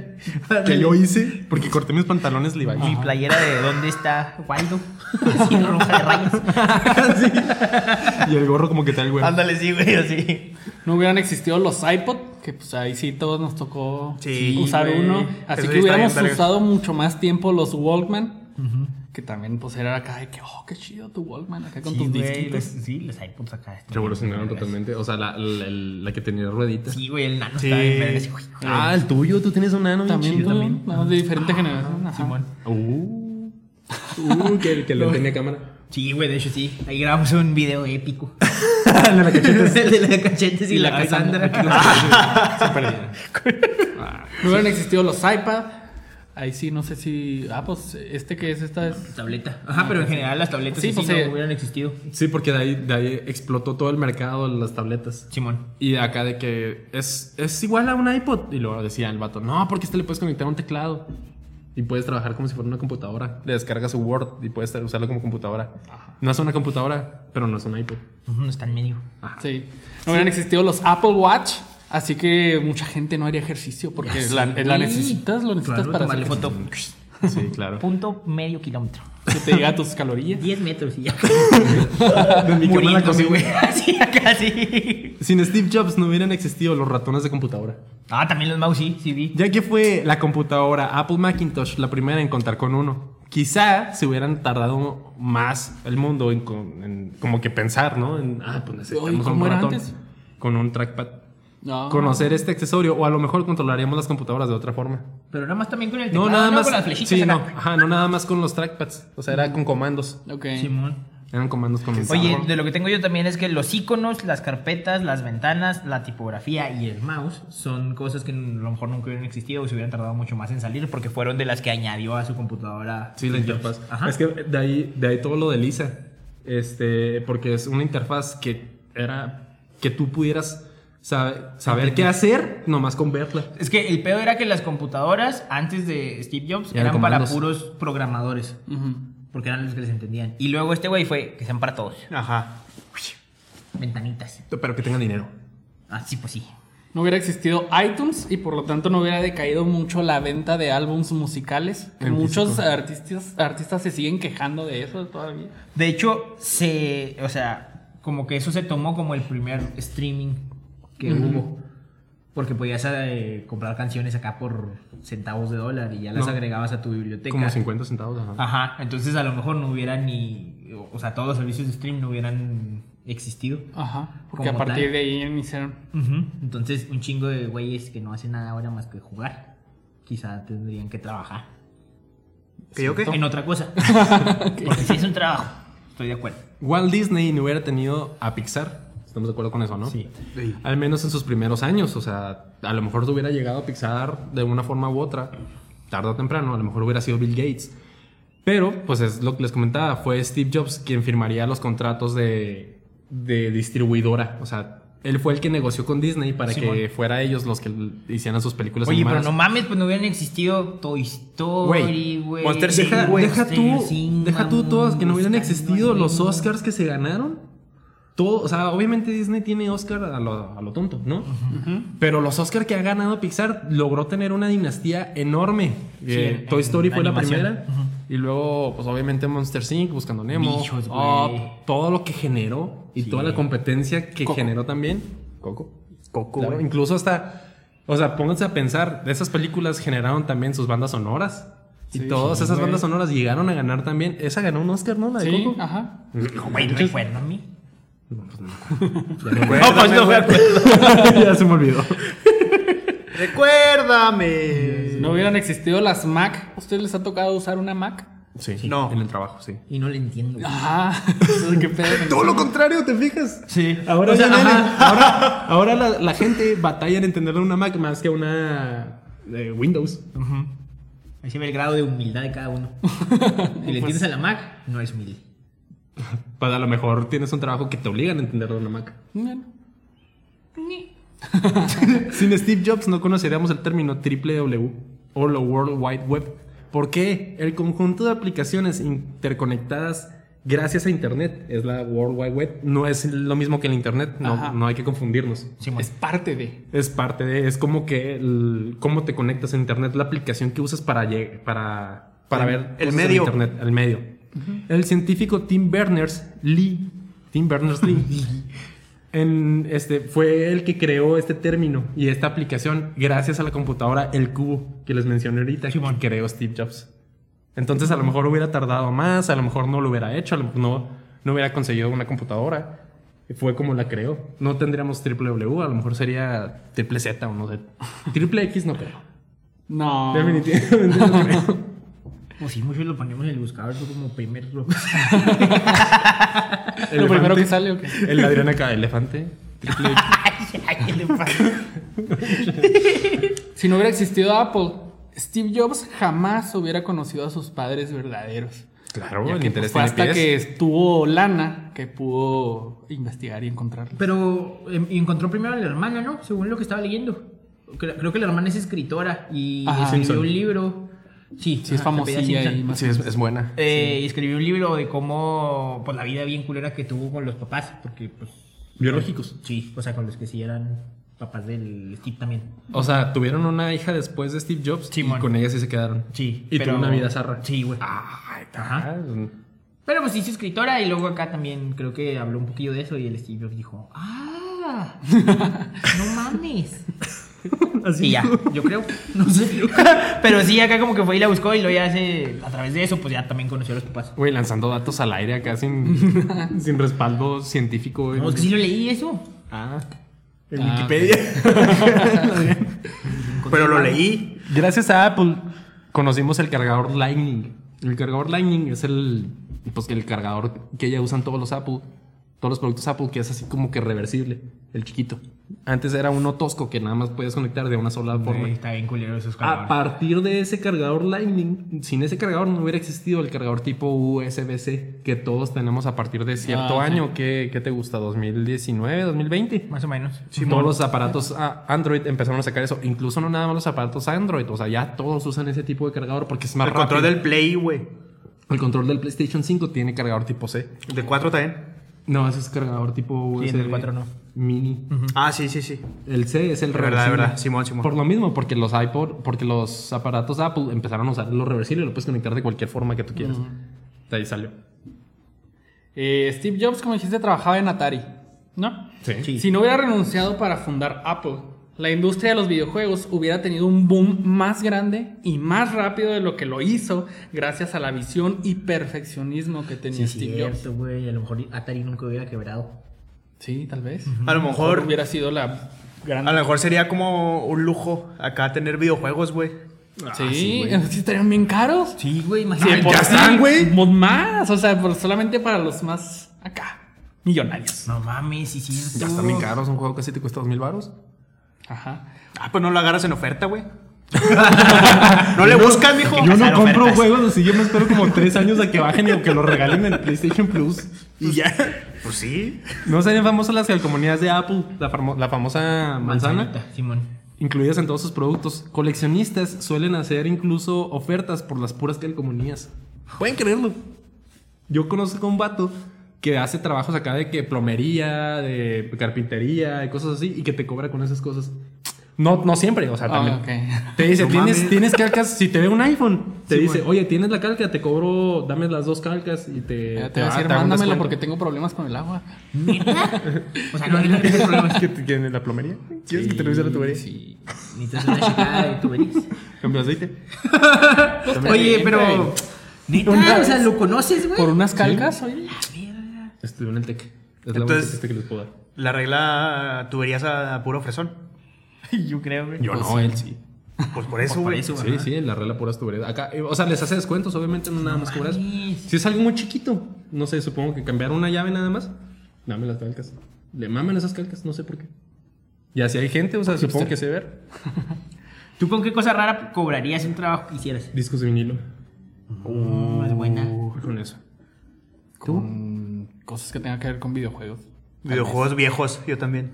que yo hice porque corté mis pantalones Levi's. Mi playera de ¿Dónde está Waldo? Así roja de rayas. Y el gorro como que tal, güey. Ándale, sí, güey, así. No hubieran existido los iPod, que pues ahí sí todos nos tocó Sí, usar güey. uno. Así Eso que sí hubiéramos usado mucho más tiempo los Walkman. Que también, pues, era acá de que, oh, qué chido tu Walkman, acá con Sí, tus güey, los, sí, los iPods acá. están Revolucionaron totalmente. O sea, la, la, la que tenía rueditas. Sí, güey, el nano Sí. güey. Ah, el tuyo, tú tienes un nano También, chido. también. No, de diferente generación. Ajá. Simón. Uh, uh, que, que le tenía cámara. Sí, güey, de hecho sí. Ahí grabamos un video épico. El de la cachetes. el de la cachetes y, Y la, la Cassandra. Se perdieron. No hubieran existido los iPad. Ahí sí, no sé si. Ah, pues este que es esta es. Tableta. Ajá, pero en general las tabletas Sí, sí, pues, no sí. hubieran existido. Sí, porque de ahí, de ahí explotó todo el mercado de las tabletas. Simón. Y acá de que es, es igual a un iPod. Y luego decía el vato, no, porque este le puedes conectar un teclado. Y puedes trabajar como si fuera una computadora. Le descargas su Word y puedes usarlo como computadora. No es una computadora, pero no es un iPod. Ujú, está en medio. Sí. No hubieran existido los Apple Watch. Así que mucha gente no haría ejercicio porque la, sé, la necesitas, lo necesitas Claro, para tomarle hacer foto. Sí, claro. Punto medio kilómetro. que te diga tus calorías. 10 metros y ya. De mi cama a cocina. güey. Así, acá sí. Sin Steve Jobs no hubieran existido los ratones de computadora. Ah, también los mouse, sí, sí vi. Ya que fue la computadora Apple Macintosh la primera en contar con uno. Quizá se hubieran tardado más el mundo en, con- en como que pensar, ¿no? En, ah, pues necesitamos Oye, un ¿cómo era ratón antes? con un trackpad. No. Conocer este accesorio o a lo mejor controlaríamos las computadoras de otra forma. Pero nada más también con el No, teclado, nada más. Con las flechitas sí, no, ajá, no nada más con los trackpads. O sea, era con comandos. Ok. Simón. Eran comandos con Oye, de lo que tengo yo también es que los iconos, las carpetas, las ventanas, la tipografía y el mouse son cosas que a lo mejor nunca hubieran existido o se hubieran tardado mucho más en salir porque fueron de las que añadió a su computadora. Sí, la interfaz. Ajá. Es que de ahí, de ahí todo lo de Lisa. Este, porque es una interfaz que era que tú pudieras sabe- saber qué hacer nomás con verla. Es que el peor era que las computadoras antes de Steve Jobs Eran eran para puros programadores. Porque eran los que les entendían. Y luego este güey fue que sean para todos. Ajá. Ventanitas. Pero que tengan dinero. Ah, sí, pues sí. No hubiera existido iTunes y por lo tanto no hubiera decaído mucho la venta de álbums musicales. Que muchos artistas, artistas se siguen quejando de eso todavía. De hecho, se. O sea, como que eso se tomó como el primer streaming que hubo. Porque podías eh, comprar canciones acá por centavos de dólar y ya las No. agregabas a tu biblioteca. Como 50 centavos. Ajá. Ajá, entonces a lo mejor no hubiera ni. O sea, todos los servicios de stream no hubieran existido. Ajá. Porque a partir tal. de ahí iniciaron. Ujú, Entonces, un chingo de güeyes que no hacen nada ahora más que jugar. Quizá tendrían que trabajar ¿Que yo qué? en otra cosa. Porque si es un trabajo, estoy de acuerdo. Walt Disney no hubiera tenido a Pixar. Estamos de acuerdo con eso, ¿no? Sí. Sí. Al menos en sus primeros años. O sea, a lo mejor hubiera llegado a Pixar de una forma u otra. Tarde o temprano. A lo mejor hubiera sido Bill Gates. Pero, pues es lo que les comentaba. Fue Steve Jobs quien firmaría los contratos de, de distribuidora. O sea, él fue el que negoció con Disney para que fuera ellos los que hicieran sus películas Oye, pero no mames, pues no hubieran existido Toy Story, güey. Deja, güey. deja tú, deja tú todas que no hubieran existido los. Oscars que se ganaron. Todo, o sea, obviamente Disney tiene Oscar a lo, a lo tonto, ¿no? Pero los Oscar que ha ganado Pixar logró tener una dinastía enorme. Eh, en- Toy Story en fue la primera. Y luego, pues obviamente Monster Inc., Buscando Nemo. Bichos. Up, todo lo que generó y Sí. toda la competencia que Coco. generó también. Coco. Coco, Claro, incluso hasta, o sea, pónganse a pensar, de esas películas generaron también sus bandas sonoras. Y Sí, todas esas bandas sonoras llegaron a ganar también. Esa ganó un Oscar, ¿no? La de Sí, Coco. ajá. No, güey, no recuerdo a mí. No, pues no me acuerdo. No, pues no me acuerdo. ya se me olvidó. Recuérdame. No hubieran existido las Mac. ¿A ustedes les ha tocado usar una Mac? Sí, No. En el trabajo, sí. Y no le entiendo. güey. Ajá. ¿Qué pedo? Todo lo contrario, ¿te fijas? Sí. Ahora, O sea, ya nadie- ajá. ahora, ahora la, la gente batalla en entender una Mac más que una de Windows. Ujú. Ahí se ve el grado de humildad de cada uno. Si le entiendes a la Mac, no es humilde. Pues a lo mejor tienes un trabajo que te obligan a entender una Mac. Bueno. Sin Steve Jobs no conoceríamos el término WW o la World Wide Web. ¿Por qué? El conjunto de aplicaciones interconectadas gracias a Internet es la World Wide Web. No es lo mismo que el Internet, no, no hay que confundirnos. Es parte de. Es parte de, es como que el- cómo te conectas a Internet, la aplicación que usas para, para, para El- ver el en medio. Internet, el medio. El científico Tim Berners-Lee, Tim Berners-Lee, en, este, fue el que creó este término y esta aplicación gracias a la computadora El Cubo que les mencioné ahorita, que creó Steve Jobs. Entonces a lo mejor hubiera tardado más, a lo mejor no lo hubiera hecho, a lo mejor no, no hubiera conseguido una computadora. Fue como la creó. No tendríamos triple W, a lo mejor sería triple Z o no sé. Triple X no creo. No. Definitivamente no creo. Pues sí, muchos lo ponemos en el buscador fue como primer. Lo primero que sale, ¿o qué? El ladrón acá, elefante. Triple X. Ay, ¿qué le pasa? Si no hubiera existido Apple, Steve Jobs jamás hubiera conocido a sus padres verdaderos. Claro, Ya el que, interés pues, fue hasta pies. que estuvo lana que pudo investigar y encontrarlo. Pero em, encontró primero a la hermana, ¿no? Según lo que estaba leyendo. Creo, creo que la hermana es escritora y Ajá. escribió Simpson. un libro. Sí, Sí, es famosilla y más. Sí, es, es buena. Eh, y escribió un libro de cómo, pues la vida bien culera que tuvo con los papás, porque pues... Biológicos. Sí, o sea, con los que sí eran papás del Steve también. O sea, tuvieron una hija después de Steve Jobs Simón. y con ella sí se quedaron. Sí, Y tuvo una vida zarra. Sí, güey. Ajá. ajá. Pero pues hizo escritora y luego acá también creo que habló un poquillo de eso y el Steve Jobs dijo, ¡ah! ¡No mames! Así. Y ya, yo creo, no sé. Pero sí, acá como que fue y la buscó y luego ya hace, a través de eso, pues ya también conoció a los papás. Güey, lanzando datos al aire acá sin, sin respaldo científico, güey. No, es que sí lo leí eso. Ah. En Ah, Wikipedia. Pero lo leí. Gracias a Apple conocimos el cargador Lightning. El cargador Lightning es el, pues, el cargador que ya usan todos los Apple, todos los productos Apple, que es así como que reversible, el chiquito. Antes era uno tosco que nada más puedes conectar de una sola forma. Está bien culero esos A cargadores. partir de ese cargador Lightning, sin ese cargador no hubiera existido el cargador tipo USB-C que todos tenemos a partir de cierto Ah, sí. año. ¿Qué, qué te gusta? ¿2019, 2020? Más o menos. todos los aparatos ah, Android empezaron a sacar eso. Incluso no nada más los aparatos Android. O sea, ya todos usan ese tipo de cargador porque es más El control rápido. del Play, güey. El control del PlayStation 5 tiene cargador tipo C. El de 4 también. No, ese es cargador tipo Sí, en el 4 no. mini. Ah, sí, sí, sí. El C es el verdad, reversible. verdad. Simón, Simón. Por lo mismo, porque los iPod, porque los aparatos Apple empezaron a usar lo reversible, lo puedes conectar de cualquier forma que tú quieras. De ahí salió. Eh, Steve Jobs, como dijiste, trabajaba en Atari, ¿no? Sí. Si no hubiera renunciado para fundar Apple, la industria de los videojuegos hubiera tenido un boom más grande y más rápido de lo que lo hizo gracias a la visión y perfeccionismo que tenía Sí, Steve Jobs. cierto, güey. A lo mejor Atari nunca hubiera quebrado. Sí, tal vez. A lo mejor, hubiera sido la gran... a lo mejor sería como un lujo acá tener videojuegos, güey. Sí, sí, estarían bien caros. Sí, güey, imagínate. por ya están, güey. Más, o sea, por- solamente para los más acá, millonarios. No mames, sí, sí. Ya están bien caros. Un juego casi te cuesta dos mil baros. Ajá. Ah, pues no lo agarras en oferta, güey. no le buscas, mijo. Yo no compro ofertas. juegos así. Yo me espero como tres años a que bajen y que lo regalen en PlayStation Plus. Y ya. Pues sí. ¿No serían famosas las calcomanías de Apple? La, famo- la famosa manzana. Manzanita, Simón. incluidas en todos sus productos. Coleccionistas suelen hacer incluso ofertas por las puras calcomanías. Pueden creerlo. Yo conozco a un vato que hace trabajos acá de que plomería, de carpintería y cosas así, y que te cobra con esas cosas. No, no siempre, o sea, Ah, también. ok. Te dice, No tienes, mames. tienes calcas, si te ve un iPhone, te Sí, dice, güey. oye, tienes la calca, te cobro, dame las dos calcas y te... Ya te voy a va- decir, mándamelo descuento". porque tengo problemas con el agua. O sea, no necesitas problemas. ¿Que te- ¿Tienes la plomería? ¿Quieres que te revise la tubería? Sí. Necesitas una checada de tuberías. Cambio de aceite. Oye, pero. Neta, o sea, ¿lo conoces, güey? Por unas calcas, oye. Estuve en el TEC. Es la Entonces- pista que les puedo dar. La regla tuberías a, a puro fresón. Yo creo, güey. Yo Pues no, sí. él sí. Pues por eso, güey. eso. Sí, sí, en la regla puras tuberías. Acá, eh, o sea, les hace descuentos, obviamente, no nada más cobras. Si es algo muy chiquito, no sé, supongo que cambiar una llave nada más, dame las calcas. Le maman esas calcas, no sé por qué. Y así hay gente, o sea, supongo que se ver. ¿Tú con qué cosa rara cobrarías un trabajo que hicieras? Discos de vinilo. Mm, es buena. Con eso. Con cosas que tengan que ver con videojuegos. Videojuegos viejos, yo también.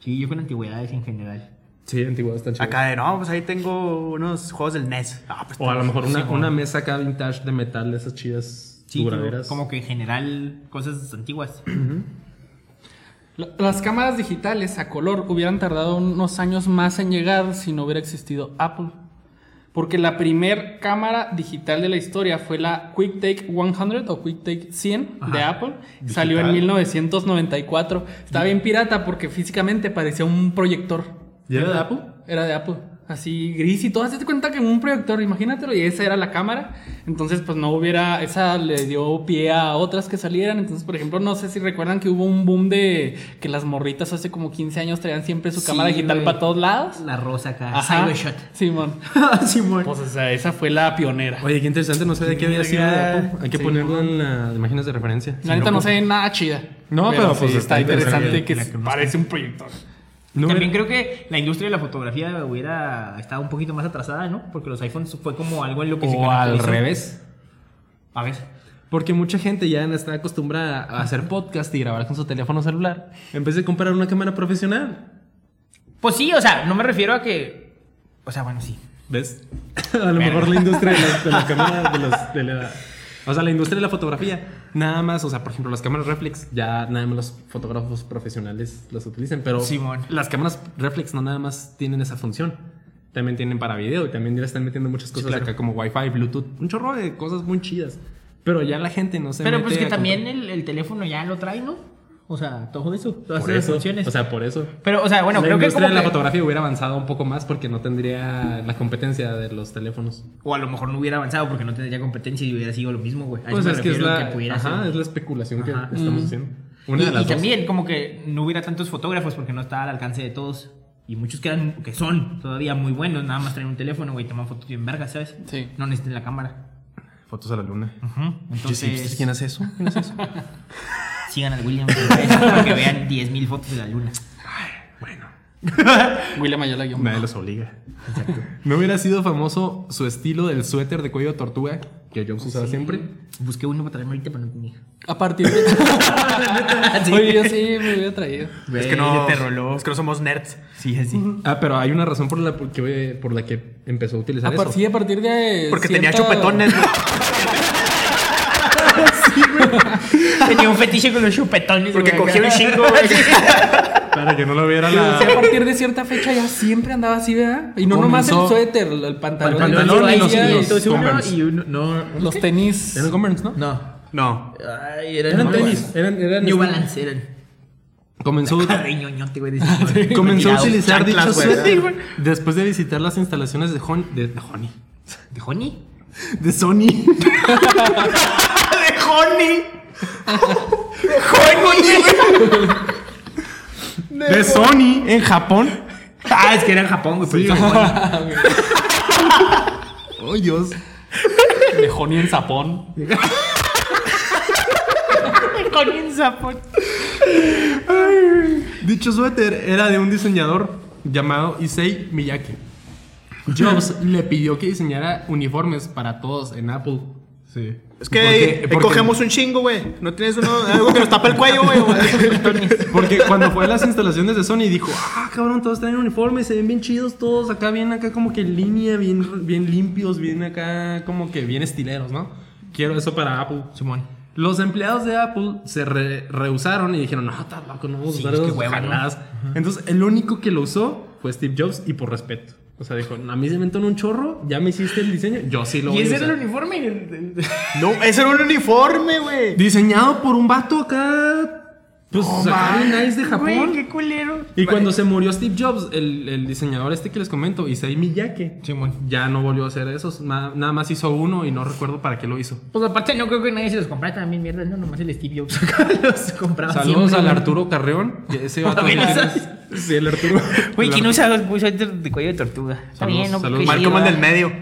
Sí, yo con antigüedades en general. Sí, antigüedades están chidas. Acá de, no, pues ahí tengo unos juegos del NES. Ah, pues O a lo mejor una, una mesa acá vintage de metal, de esas chidas Sí, duraderas. como que en general cosas antiguas. La- Las cámaras digitales a color hubieran tardado unos años más en llegar si no hubiera existido Apple. Porque la primer cámara digital de la historia fue la QuickTake 100 o QuickTake 100 de. Apple. Salió en 1994. Estaba bien pirata porque físicamente parecía un proyector. ¿Y era de Apple? Era de Apple. Así gris y todo. Hazte cuenta que un proyector, imagínatelo, y esa era la cámara. Entonces, pues no hubiera, esa le dio pie a otras que salieran. Entonces, por ejemplo, no sé si recuerdan que hubo un boom de que las morritas hace como 15 años traían siempre su Sí, cámara digital para todos lados. La rosa acá. Cybershot. Simón. Simón. Pues, o sea, esa fue la pionera. Oye, qué interesante, no sé de qué había sido. Hay que Sí. ponerlo en las imágenes de referencia. La neta no se ve nada chida. No, pero, pues, sí está está interesante interesante que que parece un proyector. No, También creo que la industria de la fotografía hubiera estado un poquito más atrasada, ¿no? Porque los iPhones fue como algo en lo que se o al caracterizó. revés. A ver. Porque mucha gente ya está acostumbrada a hacer podcast y grabar con su teléfono celular. En vez de comprar una cámara profesional. Pues sí, o sea, no me refiero a que. O sea, bueno, sí. ¿Ves? A lo mejor la industria de la, de la cámara, de los- de la- o sea, la industria de la fotografía, nada más, o sea, por ejemplo, las cámaras reflex, ya nada más los fotógrafos profesionales las utilizan, pero Simón. las cámaras reflex no nada más tienen esa función. También tienen para video y también ya le están metiendo muchas cosas claro. acá como Wi-Fi, Bluetooth, un chorro de cosas muy chidas. Pero ya la gente no se Pero mete pues que también el teléfono ya lo trae, ¿no? O sea, todo eso. Todas por esas eso, funciones. o sea, por eso. pero, o sea, bueno, la creo que industria como de la que- fotografía hubiera avanzado un poco más porque no tendría la competencia de los teléfonos. O a lo mejor no hubiera avanzado porque no tendría competencia y hubiera sido lo mismo, güey. Pues es que es la, pudiera ajá, es la especulación que Ajá. estamos Mm. haciendo. Y, Una de y las dos. también como que no hubiera tantos fotógrafos porque no está al alcance de todos. Y muchos que, eran, que son todavía muy buenos, nada más traen un teléfono, güey, toman fotos bien vergas, ¿sabes? Sí. No necesitan la cámara. Fotos a la luna. Entonces, ¿Quién hace eso? ¿Quién hace eso? sigan al William para que vean 10.000 fotos de la luna. bueno, William Ayala guion nadie los obliga. ¿No hubiera sido famoso su estilo del suéter de cuello de tortuga que Jobs usaba siempre? Busqué uno para traerme ahorita, pero no tenía. A partir de. Oye, yo sí me hubiera traído. Es que no. te roló. Es que no somos nerds. Sí, así. Ah, pero hay una razón por la por que, por la que empezó a utilizar A par- eso. sí, a partir de. Porque tenía cierta- güey. Tenía un fetiche con los chupetones. Porque güey, cogía un chingo, güey. Para que no lo viera Sí, la... a partir de cierta fecha ya siempre andaba así, ¿verdad? Y no nomás el Comenzó- suéter, el, el pantalón. pantalón Yo y los- y los- Entonces uno Converse. y uno. No. los tenis. Eran Converse, ¿no? No. No. Ay, eran, tenis. Eran, eran New este- Balance eran. Comenzó, Ay, ñoñote, güey. de ese- comenzó a Retirados. utilizar dicho güey. suéter después de visitar las instalaciones de, Hon- de, de Honey. ¿De Honey? De Sony. ¡De Honey! de Sony en Japón. Ah, es que era en Japón, güey. Honey. ¡Oh, Dios! De Honey en Zapón. Honey en Japón. Dicho suéter era de un diseñador llamado Issei Miyake. Jobs le pidió que diseñara uniformes para todos en Apple. Sí. Es que Porque- ahí porque- cogemos un chingo, güey. No tienes uno, algo que nos tapa el cuello, güey. Porque cuando fue a las instalaciones de Sony dijo, ah, cabrón, todos traen uniformes, se ven bien chidos todos, acá bien, acá como que en línea, bien, bien limpios, bien acá como que bien estileros, ¿no? Quiero eso para Apple. Simón. Los empleados de Apple se re- rehusaron y dijeron, no, está loco, no vamos a Sí, usar es que hueva, ¿no? jaladas". Entonces, el único que lo usó fue Steve Jobs y por respeto. O sea, dijo, a mí se me entonó un chorro, ya me hiciste el diseño, yo sí lo ¿Y voy a ese era el usar". uniforme? No, ese era un uniforme, güey. Diseñado por un vato acá, pues, acá bien nice de Japón. Güey, qué culero. Y cuando se murió Steve Jobs, el, el diseñador este que les comento, Issei Miyake, Simón. ya no volvió a hacer esos. Na- nada más hizo uno y no recuerdo para qué lo hizo. Pues aparte no creo que nadie se los comprara también mierda, no, nomás el Steve Jobs los compraba Saludos siempre, al. Arturo Carreón. Ese vato Sí, el Arturo. Güey, el ¿quién usa un suéter de cuello de tortuga? Está Saludos, bien, ¿no? saludos. Chido, el del medio.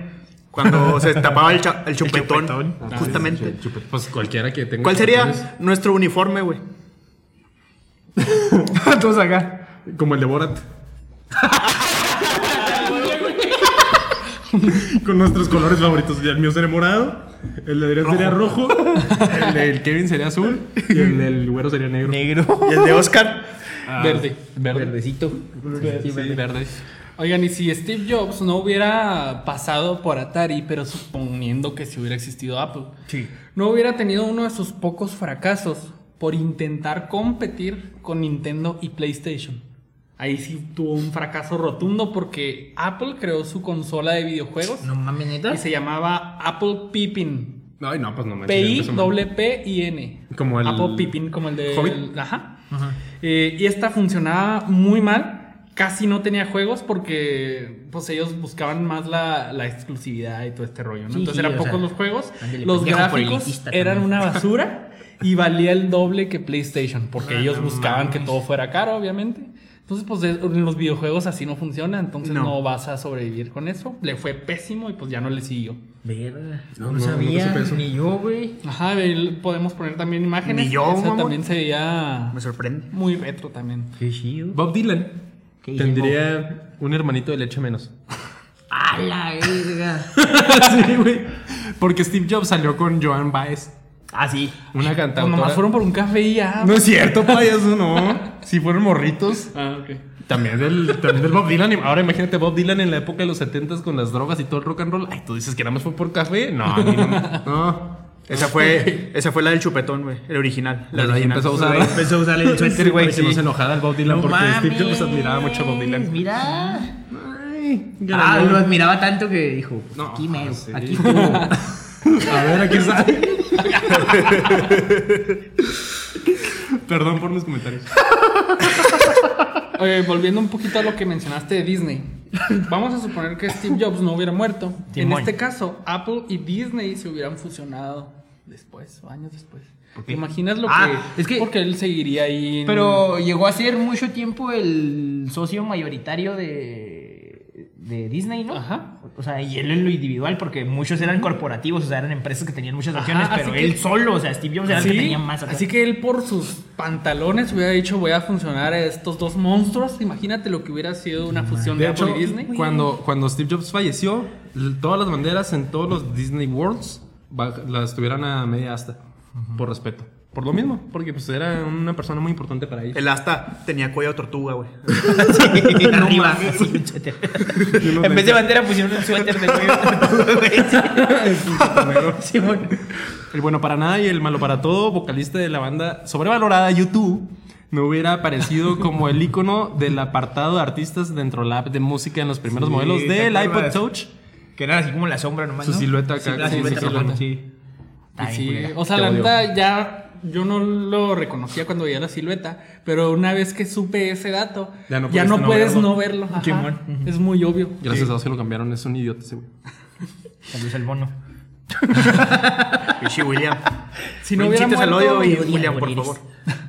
Cuando se tapaba el, cha- el chupetón. chupetón. Ah, Justamente. sí, sí, chupet- Pues cualquiera que tenga. ¿Cuál sería chupetones, nuestro uniforme, güey? Todos acá. Como el de Borat. Con nuestros colores favoritos. El mío sería morado. El de Adrián sería rojo. El del Kevin sería azul. Y el del güero sería negro. Negro. Y el de Oscar. Ah, Verde. Verde. Verdecito. Sí, verde. Oigan, y si Steve Jobs no hubiera pasado por Atari, pero suponiendo que si hubiera existido Apple, Sí. no hubiera tenido uno de sus pocos fracasos por intentar competir con Nintendo y PlayStation. Ahí sí tuvo un fracaso rotundo porque Apple creó su consola de videojuegos No mames, neta. y se llamaba Apple Pippin. Ay, no, pues no mal. P-I-P-P-I-N. Como el- Apple Pippin, como el de. Hobbit. Ajá. Eh, y esta funcionaba muy mal. casi no tenía juegos porque pues ellos buscaban más la, la exclusividad y todo este rollo, ¿no? Sí, Entonces sí, eran pocos sea, los juegos, los gráficos eran también. una basura y valía el doble que PlayStation porque Ah, ellos no buscaban que todo fuera caro, obviamente. Entonces, pues en los videojuegos así no funciona, entonces No. no. vas a sobrevivir con eso. Le fue pésimo y pues ya no le siguió. Verga. No, No, no, no sabía, eso. ni yo, güey. Ajá, podemos poner también imágenes. Ni yo, Esa mamón. también se veía Me sorprende. muy retro también. Qué chido. Bob Dylan ¿Qué dice tendría un hermanito de leche menos. A la verga. sí, güey. Porque Steve Jobs salió con Joan Baez, Ah, sí. una Pues cantautora. nomás fueron por un café y ya. No es cierto, payaso, no. Si fueron morritos. Ah, ok. También del, también del Bob Dylan. Ahora imagínate Bob Dylan en la época de los 70 con las drogas y todo el rock and roll. Ay, tú dices que nada más fue por café. No, a mí no. no. Esa fue, esa fue la del chupetón, güey. El original. La ahí original. empezó a usar. Empezó a usar el suéter, güey. Se enojara el Bob Dylan No porque Steve Jobs mames, admiraba mucho a Bob Dylan. Mira. Ay, Ah, lo admiraba tanto que dijo, pues, No, aquí sí. aquí estuvo. A ver, aquí sale. Perdón por mis comentarios. Oye, volviendo un poquito a lo que mencionaste de Disney. Vamos a suponer que Steve Jobs no hubiera muerto. En este caso, Apple y Disney se hubieran fusionado después o años después. ¿Te imaginas lo Ah, que es que- Porque él seguiría ahí. en- Pero llegó a ser mucho tiempo el socio mayoritario de, de Disney, ¿no? Ajá. O sea, y él en lo individual, porque muchos eran corporativos, o sea, eran empresas que tenían muchas acciones, pero que- él solo, o sea, Steve Jobs era Sí, el que tenía más acá. Así que él por sus pantalones hubiera dicho voy a funcionar a estos dos monstruos. Imagínate lo que hubiera sido una fusión de, De Apple hecho, y Disney. cuando, cuando Steve Jobs falleció, todas las banderas en todos los Disney Worlds las tuvieron a media asta. Por respeto. Por lo mismo, porque pues era una persona muy importante para ellos. El asta tenía cuello de tortuga, güey. Sí, No arriba, suéter. en vez de bandera pusieron un suéter de cuello. güey. Sí, bueno. El bueno para nada y el malo para todo, vocalista de la banda sobrevalorada YouTube, me hubiera aparecido como el icono del apartado de artistas dentro de la app de música en los primeros Sí, modelos ¿te del iPod? Touch. Que era así como la sombra nomás, Su ¿no? silueta acá, Sí, la silueta sí, silueta. o sea, Te la neta ya yo no lo reconocía cuando veía la silueta, pero una vez que supe ese dato, Ya no ya pudiste no no puedes verlo. no verlo. Ajá. Es muy obvio. Gracias a Dios que lo cambiaron, es un idiota ese güey. Al mono. Pichi William. Si no hubiera muerto, odio y William, William, por William. favor.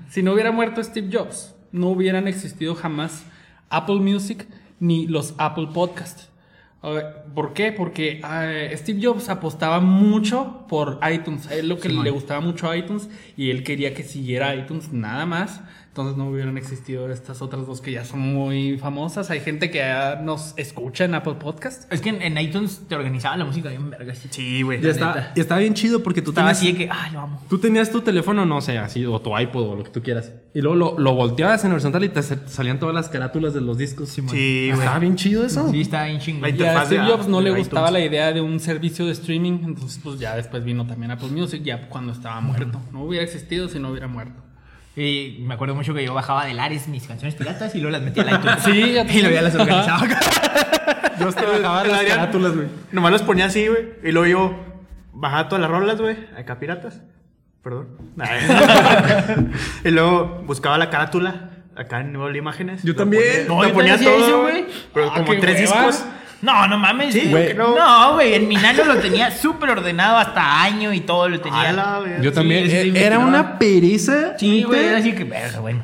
si no hubiera muerto Steve Jobs, no hubieran existido jamás Apple Music ni los Apple Podcasts. ¿Por qué? Porque eh, Steve Jobs apostaba mucho por iTunes. Él lo que le gustaba mucho a iTunes y él quería que siguiera iTunes nada más. Entonces no hubieran existido estas otras dos que ya son muy famosas. Hay gente que ya nos escucha en Apple Podcast. Es que en, en iTunes te organizaba la música bien verga. sí. Güey. Está, y está bien chido porque tú Estaba tenías, así de que, lo amo. tú tenías tu teléfono, no sé, así, o tu iPod o lo que tú quieras. Y luego lo, lo volteabas en horizontal y te sa- salían todas las carátulas de los discos. Sí, güey. Estaba bien chido eso. Sí, estaba bien chingón. La Y a Steve Jobs no le iTunes. gustaba la idea de un servicio de streaming, entonces pues ya después vino también Apple Music, ya cuando estaba muerto. No hubiera existido si no hubiera muerto. Y me acuerdo mucho que yo bajaba de Lares mis canciones piratas y luego las metía al iTunes. Sí, ya Y luego ya las organizaba. Yo hasta bajaba las carátulas, güey. Nomás los ponía así, güey. Y luego yo bajaba todas las rolas, güey. Acá piratas. Perdón. y luego buscaba la carátula. Acá en Google Imágenes. Yo también. ponía- No, yo ponía todo, eso, güey. Pero Ah, como tres hueva. discos. No, no mames. Sí, güey. güey, no. Güey. En mi nano lo tenía súper ordenado hasta año y todo lo tenía. La. Yo también. sí Eh, era una pereza. Sí, güey. Era así que, verga, bueno.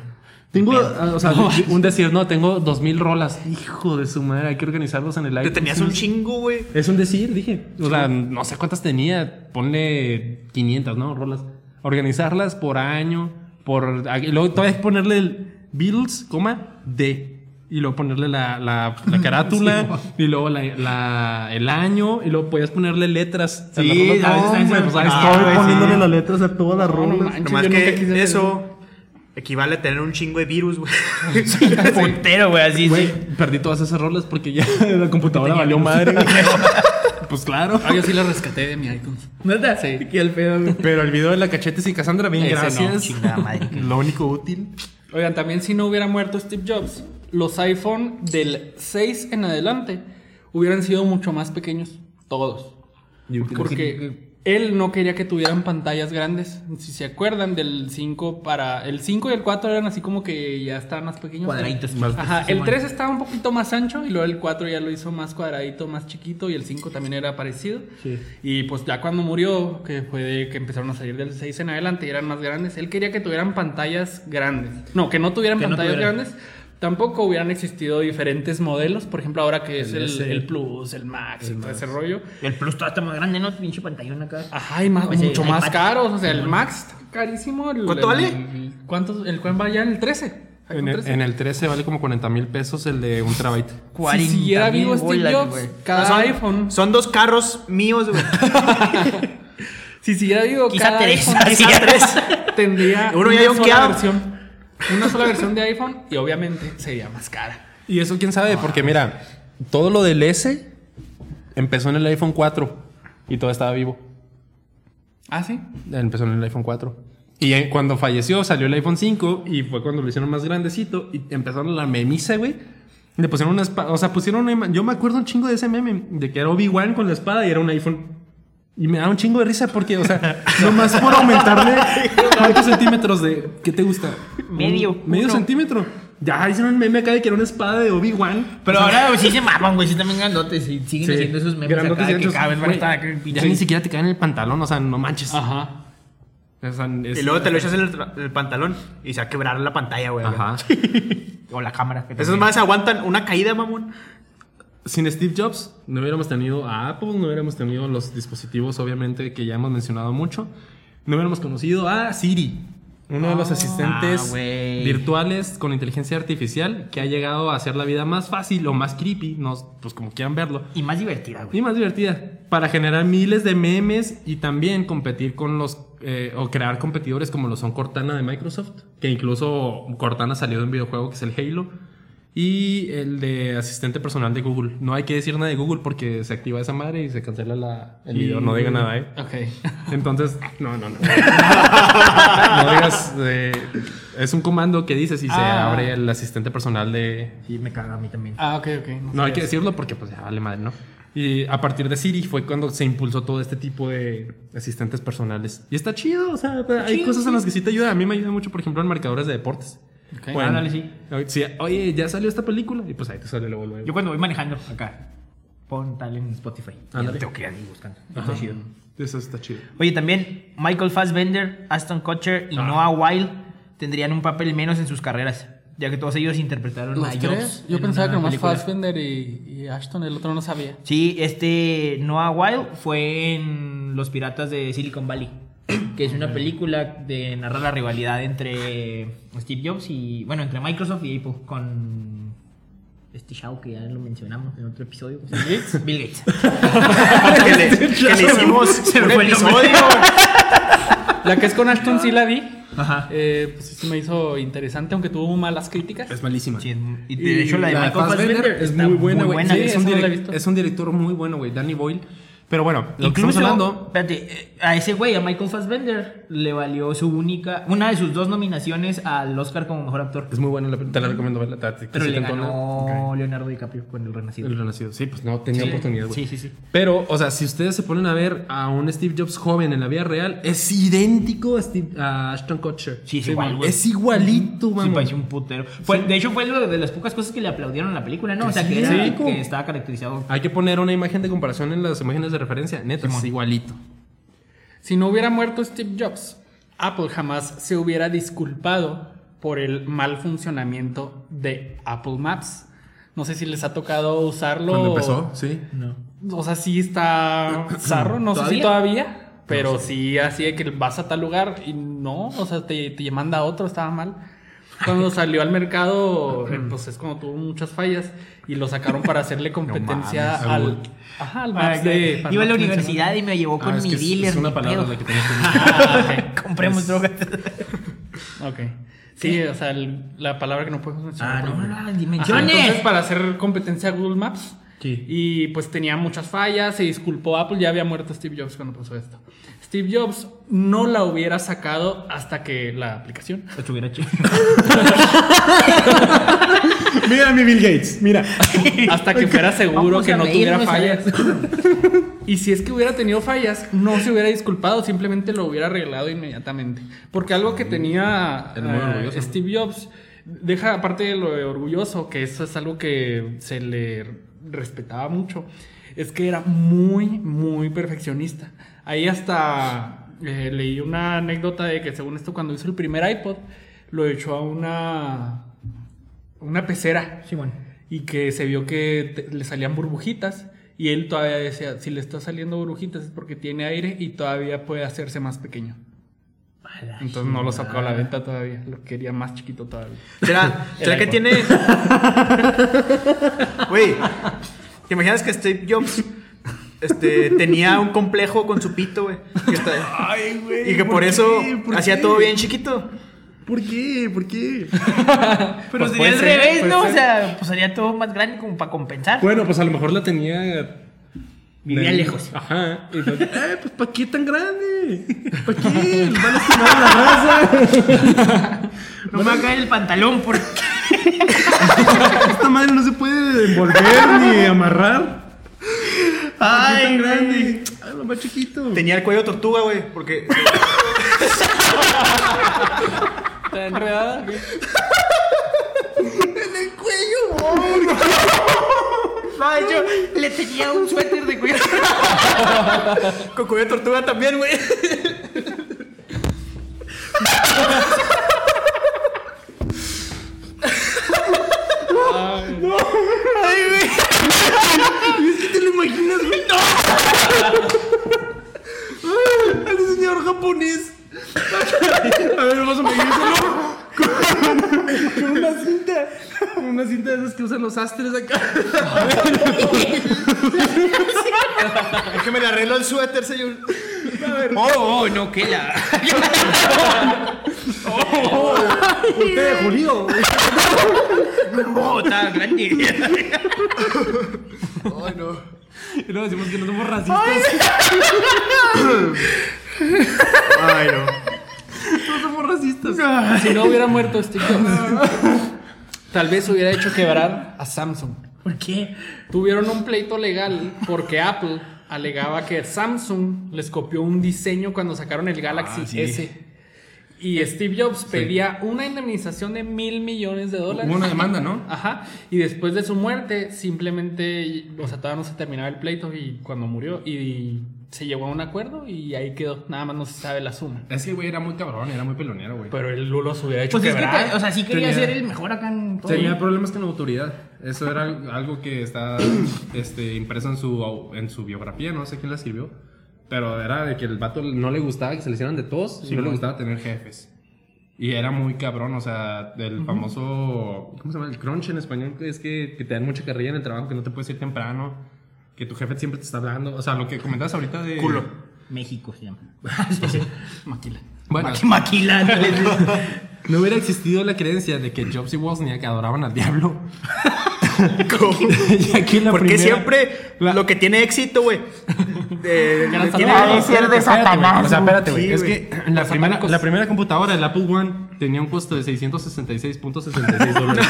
Tengo, ah, o sea, un decir, no, tengo dos mil rolas. Hijo de su madre, hay que organizarlos en el Te iTunes. tenías un chingo, güey. Es un decir, dije. O sea, no sé cuántas tenía. Ponle 500, ¿no? Rolas. Organizarlas por año, por... y luego todavía hay que ponerle el Beatles, coma, D. Y luego ponerle la, la, la carátula, y luego la, la- el año, y luego podías ponerle letras. a Sí, a veces No, hombre, me pues estoy poniéndole sí. las letras a todas las No, no Nomás que hacer eso equivale a tener un chingo de virus, güey. Puntero, güey, así, Güey, sí. perdí todas esas rolas porque ya la computadora valió madre. güey. pues claro. Ah, yo sí la rescaté de mi iTunes. ¿Neta? Sí. Qué al pedo, güey. Pero el video de la cachetes y Cassandra, bien, Ese no, gracias. chingada madre. Lo único útil. Oigan, también si no hubiera muerto Steve Jobs, los iPhone del 6 en adelante hubieran sido mucho más pequeños. Todos. Porque él no quería que tuvieran pantallas grandes. Si se acuerdan del 5 para... El 5 y el 4 eran así como que ya estaban más pequeños. Cuadraditos. Más- Ajá, el Simón. 3 estaba un poquito más ancho y luego el 4 ya lo hizo más cuadradito, más chiquito y el 5 también era parecido. Sí. Y pues ya cuando murió, que fue de que empezaron a salir del 6 en adelante y eran más grandes, él quería que tuvieran pantallas grandes. No, que no tuvieran Que no pantallas tuvieran. grandes. Tampoco hubieran existido diferentes modelos, por ejemplo, ahora que es El el, el Plus, el Max y todo ese rollo. El Plus todavía está más grande, ¿no? Pinche pantallón acá. Ajá, y más, Pues, mucho el más caros. O sea, el Max está carísimo. el- ¿Cuánto el- vale? el- ¿Cuánto? ¿El cuál va ya en el 13? En el, 13. en el 13 vale como 40 mil pesos el de un terabyte. Si siguiera 40,000 vivo Steve bolas, Jobs, güey. cada son, iPhone. son dos carros míos, güey. Si siguiera vivo, Quizá cada tres, iPhone Quizá tres. tendría Uno ya una sola versión. Una sola versión de iPhone y obviamente sería más cara. Y eso quién sabe, porque mira, todo lo del S empezó en el iPhone 4 y todo estaba vivo. ¿Ah, sí? Empezó en el iPhone 4. Y cuando falleció salió el iPhone 5 y fue cuando lo hicieron más grandecito y empezaron la memisa, güey. Le pusieron una espada, o sea, pusieron una Yo me acuerdo un chingo de ese meme, de que era Obi-Wan con la espada y era un iPhone. Y me da un chingo de risa porque, o sea, nomás por aumentarle cuántos centímetros de... ¿Qué te gusta? Medio, Medio uno. centímetro. Ya hicieron un meme acá de que era una espada de Obi-Wan. Pero ahora sí se maman, güey. Sí también grandotes. Y siguen Sí. haciendo esos memes Grandotes acá que cada vez van a Güey, estar acá en Ya ni siquiera te caen en el pantalón, o sea, no manches. Ajá. O sea, es- Y luego te lo echas en el, pantalón y se va a quebrar la pantalla, güey. Ajá. O la cámara. que Esos más aguantan una caída, mamón. Sin Steve Jobs no hubiéramos tenido a Apple, no hubiéramos tenido los dispositivos, obviamente, que ya hemos mencionado mucho. No hubiéramos conocido a Siri, uno de los asistentes Ah, güey. virtuales con inteligencia artificial que ha llegado a hacer la vida más fácil o más creepy, no, pues como quieran verlo, Y más divertida, güey. y más divertida, para generar miles de memes y también competir con los, eh, o crear competidores como lo son Cortana de Microsoft, que incluso Cortana salió de un videojuego que es el Halo, y el de asistente personal de Google. No hay que decir nada de Google porque se activa esa madre y se cancela la, el video, no diga nada, ¿eh? Ok. Entonces, no, no, no. no digas, eh, es un comando que dices y se Ah. abre el asistente personal de, Sí, me caga a mí también. Ah, ok, ok. no hay que decirlo porque pues ya vale madre, ¿no? Y a partir de Siri fue cuando se impulsó todo este tipo de asistentes personales. Y está chido, o sea, hay chido, cosas en las que sí te ayuda. A mí me ayuda mucho, por ejemplo, en marcadores de deportes. Ok. Bueno, Ándale, sí. sí, Oye, ya salió esta película y pues ahí te sale luego, luego. Yo cuando voy manejando acá, pon tal en Spotify. Ya Ándale. no tengo que ir ahí buscando. Ajá. Está chido. Eso está chido. Oye, también Michael Fassbender, Aston Kutcher y Ah. Noah Wild tendrían un papel menos en sus carreras, ya que todos ellos interpretaron ¿Los a tres? Jobs Yo en pensaba que nomás. Fassbender y, y Ashton, el otro no sabía. Sí, este Noah Wild fue en Los Piratas de Silicon Valley, que es una película de narrar la rivalidad entre Steve Jobs y, bueno, entre Microsoft y Apple con este Shaw que ya lo mencionamos en otro episodio. ¿cómo se llama? Bill Gates. que, le, que le hicimos un episodio. La que es con Ashton sí la vi. Ajá. Eh, pues sí me hizo interesante, aunque tuvo malas críticas. Es malísima. Sí, y de hecho la de Michael Fassbender Fassbender es muy buena, güey. Sí, es, es un director muy bueno, güey. Danny Boyle. Pero bueno, lo que Incluso, estamos hablando. espérate, eh, a ese güey, a Michael Fassbender, le valió su única, una de sus dos nominaciones al Oscar como mejor actor. Es muy buena, la- te la recomiendo verla. Pero le ganó Leonardo DiCaprio con El Renacido. El Renacido. Sí, pues no tenía Sí. oportunidad, güey. Sí, sí, sí. Pero, o sea, si ustedes se ponen a ver a un Steve Jobs joven en la vida real, es idéntico a, Steve- a Ashton Kutcher. Sí, es Sí, igual, güey. Es igualito, Sí, vamos. parecía un putero. Fue- De hecho, fue lo de las pocas cosas que le aplaudieron a la película, ¿no? O sea, que, sí, era- sí. que estaba caracterizado. Hay que poner una imagen de comparación en las imágenes de referencia. Neta, es igualito. Si no hubiera muerto Steve Jobs, Apple jamás se hubiera disculpado por el mal funcionamiento de Apple Maps. No sé si les ha tocado usarlo. Cuando empezó, sí. No. O sea, sí está zarro, no sé si todavía, pero sí así de que vas a tal lugar y no, o sea, te, te manda a otro, estaba mal. Cuando salió al mercado, eh, pues es como tuvo muchas fallas y lo sacaron para hacerle competencia mames, al, ajá, al Ah, Maps de... Iba a la no universidad y me llevó con Ah, es mi es- dealer. es una palabra pedo. la que tenés que Ah, ok. Compremos drogas. mencionar. Ok. Sí, o sea, el- la palabra que no podemos mencionar. Ah, no, no, no, dimensiones. entonces, para hacer competencia a Google Maps. Sí. Y pues tenía muchas fallas, se disculpó Apple, ya había muerto Steve Jobs cuando pasó esto. Steve Jobs no la hubiera sacado hasta que la aplicación. Estuviera chido. Mira mi Bill Gates, mira. Hasta que fuera seguro Vamos que no tuviera fallas. Y si es que hubiera tenido fallas, no se hubiera disculpado, simplemente lo hubiera arreglado inmediatamente. Porque algo que tenía muy eh, orgulloso. Steve Jobs, deja aparte de lo de orgulloso, que eso es algo que se le respetaba mucho, es que era muy, muy perfeccionista. Ahí hasta eh, leí una anécdota de que según esto cuando hizo el primer iPod, lo echó a una, una pecera y que se vio que te- le salían burbujitas y él todavía decía, si le está saliendo burbujitas es porque tiene aire y todavía puede hacerse más pequeño. Entonces no lo sacó a la venta todavía, lo quería más chiquito todavía. ¿Será, El ¿será que tiene. Güey, ¿te imaginas que Steve Jobs este, tenía un complejo con su pito, güey? Ay, güey. Y que por, eso hacía todo bien chiquito. ¿Por qué? ¿Por qué? Pero Pues sería al revés, ¿no? ser. O sea, pues haría todo más grande como para compensar. Bueno, pues a lo mejor la tenía. Vivía de- lejos. Ajá. Y pues, eh, pues ¿para qué tan grande? ¿Para qué? Van a lastimar a la raza. No me va a caer el pantalón porque. Esta madre no se puede envolver ni amarrar. ¿Para qué tan Ay, grande? Ah, lo más chiquito. Tenía el cuello de tortuga, güey, porque. ¿Está enredada? No, de hecho, le tenía un suéter de cuello. Con cuello de tortuga también, güey. ¿Te lo imaginas, güey? ¡No! ¡El diseñador japonés! A ver, vamos a medirlo con, con una cinta. Con una cinta de esas que usan los astres acá. Déjeme le arreglo el suéter, señor. Oh, oh, no, que la. Usted, Julio. Oh, está grande. Ay, no. Y luego decimos que no somos racistas. Ay, no. No somos racistas. Si no hubiera muerto Steve Jobs, tal vez hubiera hecho quebrar a Samsung. ¿Por qué? Tuvieron un pleito legal porque Apple alegaba que Samsung les copió un diseño cuando sacaron el Galaxy Ah, sí. S. Y Steve Jobs pedía una indemnización de mil millones de dólares. Hubo una demanda, ¿no? Ajá. Y después de su muerte, simplemente, o sea, todavía no se terminaba el pleito y cuando murió y se llegó a un acuerdo y ahí quedó. Nada más no se sabe la suma. Es que, güey, era muy cabrón, era muy pelonero, güey. Pero el Lulo se hubiera hecho Pues es que, quebrar. te- o sea, sí quería Tenía- ser el mejor acá en todo. Tenía problemas con la autoridad. Eso era algo que está este, impreso en su, en su biografía, no sé quién la escribió. Pero era de que el vato no le gustaba que se le hicieran de todos y no le gustaba tener jefes. Y era muy cabrón, o sea, del famoso. ¿Cómo se llama? El crunch en español, que es que, que te dan mucha carrilla en el trabajo, que no te puedes ir temprano, que tu jefe siempre te está hablando. O sea, lo que comentabas ahorita de. Culo. México se llama. Maquila. Bueno, Maquila. no hubiera existido la creencia de que Jobs y Wozniak adoraban al diablo. y aquí la Porque primera- siempre la- lo que tiene éxito, güey. tiene- ser de Espérate, güey. Satanás. O sea, espérate, güey. Sí, es que la Los primera, la primera computadora, el Apple One, tenía un costo de 666.66 dólares.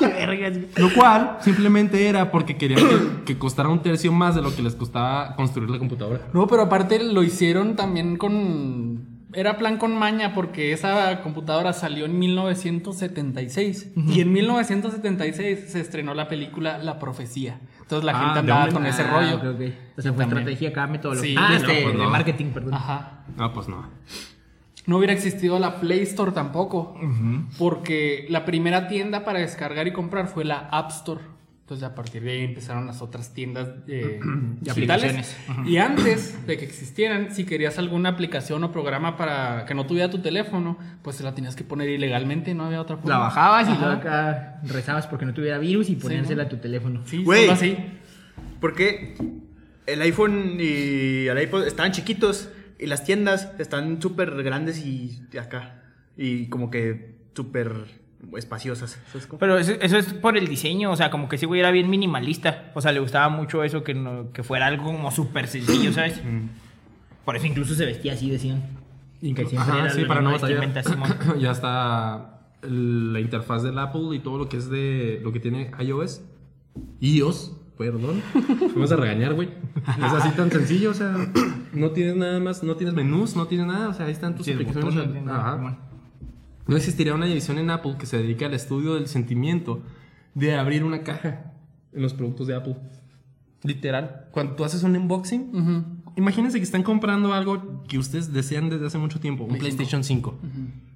Qué vergas. lo cual simplemente era porque querían que, que costara un tercio más de lo que les costaba construir la computadora. No, pero aparte lo hicieron también con. Era plan con maña porque esa computadora salió en 1976. Y en 1976 se estrenó la película La Profecía. Entonces la Ah, gente andaba con ese Ah, rollo. ok, ok. O sea, fue También. estrategia acá, metodología. Sí. ah, Ah, este, no, pues no. de marketing, perdón. Ajá. No, pues no. No hubiera existido la Play Store tampoco. Porque la primera tienda para descargar y comprar fue la App Store. Entonces a partir de ahí empezaron las otras tiendas eh, digitales. aplicaciones. Y antes de que existieran, si querías alguna aplicación o programa para que no tuviera tu teléfono, pues se la tenías que poner ilegalmente, no había otra forma. La bajabas y luego acá rezabas porque no tuviera virus y ponérsela ¿no? a tu teléfono. Sí, Güey. solo así. Porque el iPhone y el iPod estaban chiquitos y las tiendas están súper grandes y acá. Y como que súper espaciosas. ¿sabes cómo? Pero eso, eso es por el diseño, o sea, como que ese güey era bien minimalista. O sea, le gustaba mucho eso, que, no, que fuera algo como súper sencillo, ¿sabes? Por eso incluso se vestía así, decían. Y que siempre Ajá, era sí, para no vestimenta, ya está la interfaz del Apple y todo lo que es de lo que tiene iOS. iOS. Perdón. Vas a regañar, güey. Es así tan sencillo, o sea, no tienes nada más, no tienes menús, no tienes nada, o sea, ahí están tus Sí, aplicaciones. botón, no nada, Ajá. No existiría una división en Apple que se dedique al estudio del sentimiento de abrir una caja en los productos de Apple. Literal. Cuando tú haces un unboxing, imagínense que están comprando algo que ustedes desean desde hace mucho tiempo, un PlayStation 5.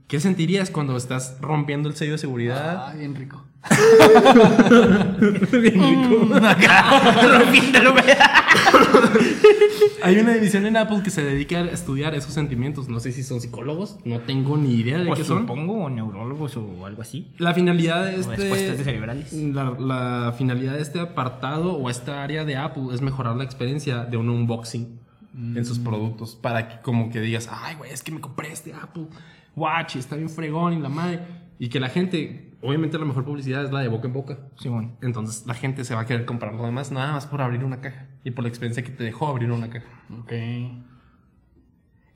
¿Qué sentirías cuando estás rompiendo el sello de seguridad? Ah, bien rico. Bien rico. Rompiéndolo, güey. Hay una división en Apple que se dedica a estudiar esos sentimientos. No sé si son psicólogos, no tengo ni idea de Pues qué son. supongo, o neurólogos o algo así. La finalidad de O respuestas de este. cerebrales. La, la finalidad de este apartado o esta área de Apple es mejorar la experiencia de un unboxing en sus productos. Para que, como que digas, ay, güey, es que me compré este Apple Watch y está bien fregón y la madre. Y que la gente, obviamente, la mejor publicidad es la de boca en boca. Simón. Entonces la gente se va a querer comprar lo demás nada más por abrir una caja y por la experiencia que te dejó abrir una caja. Ok.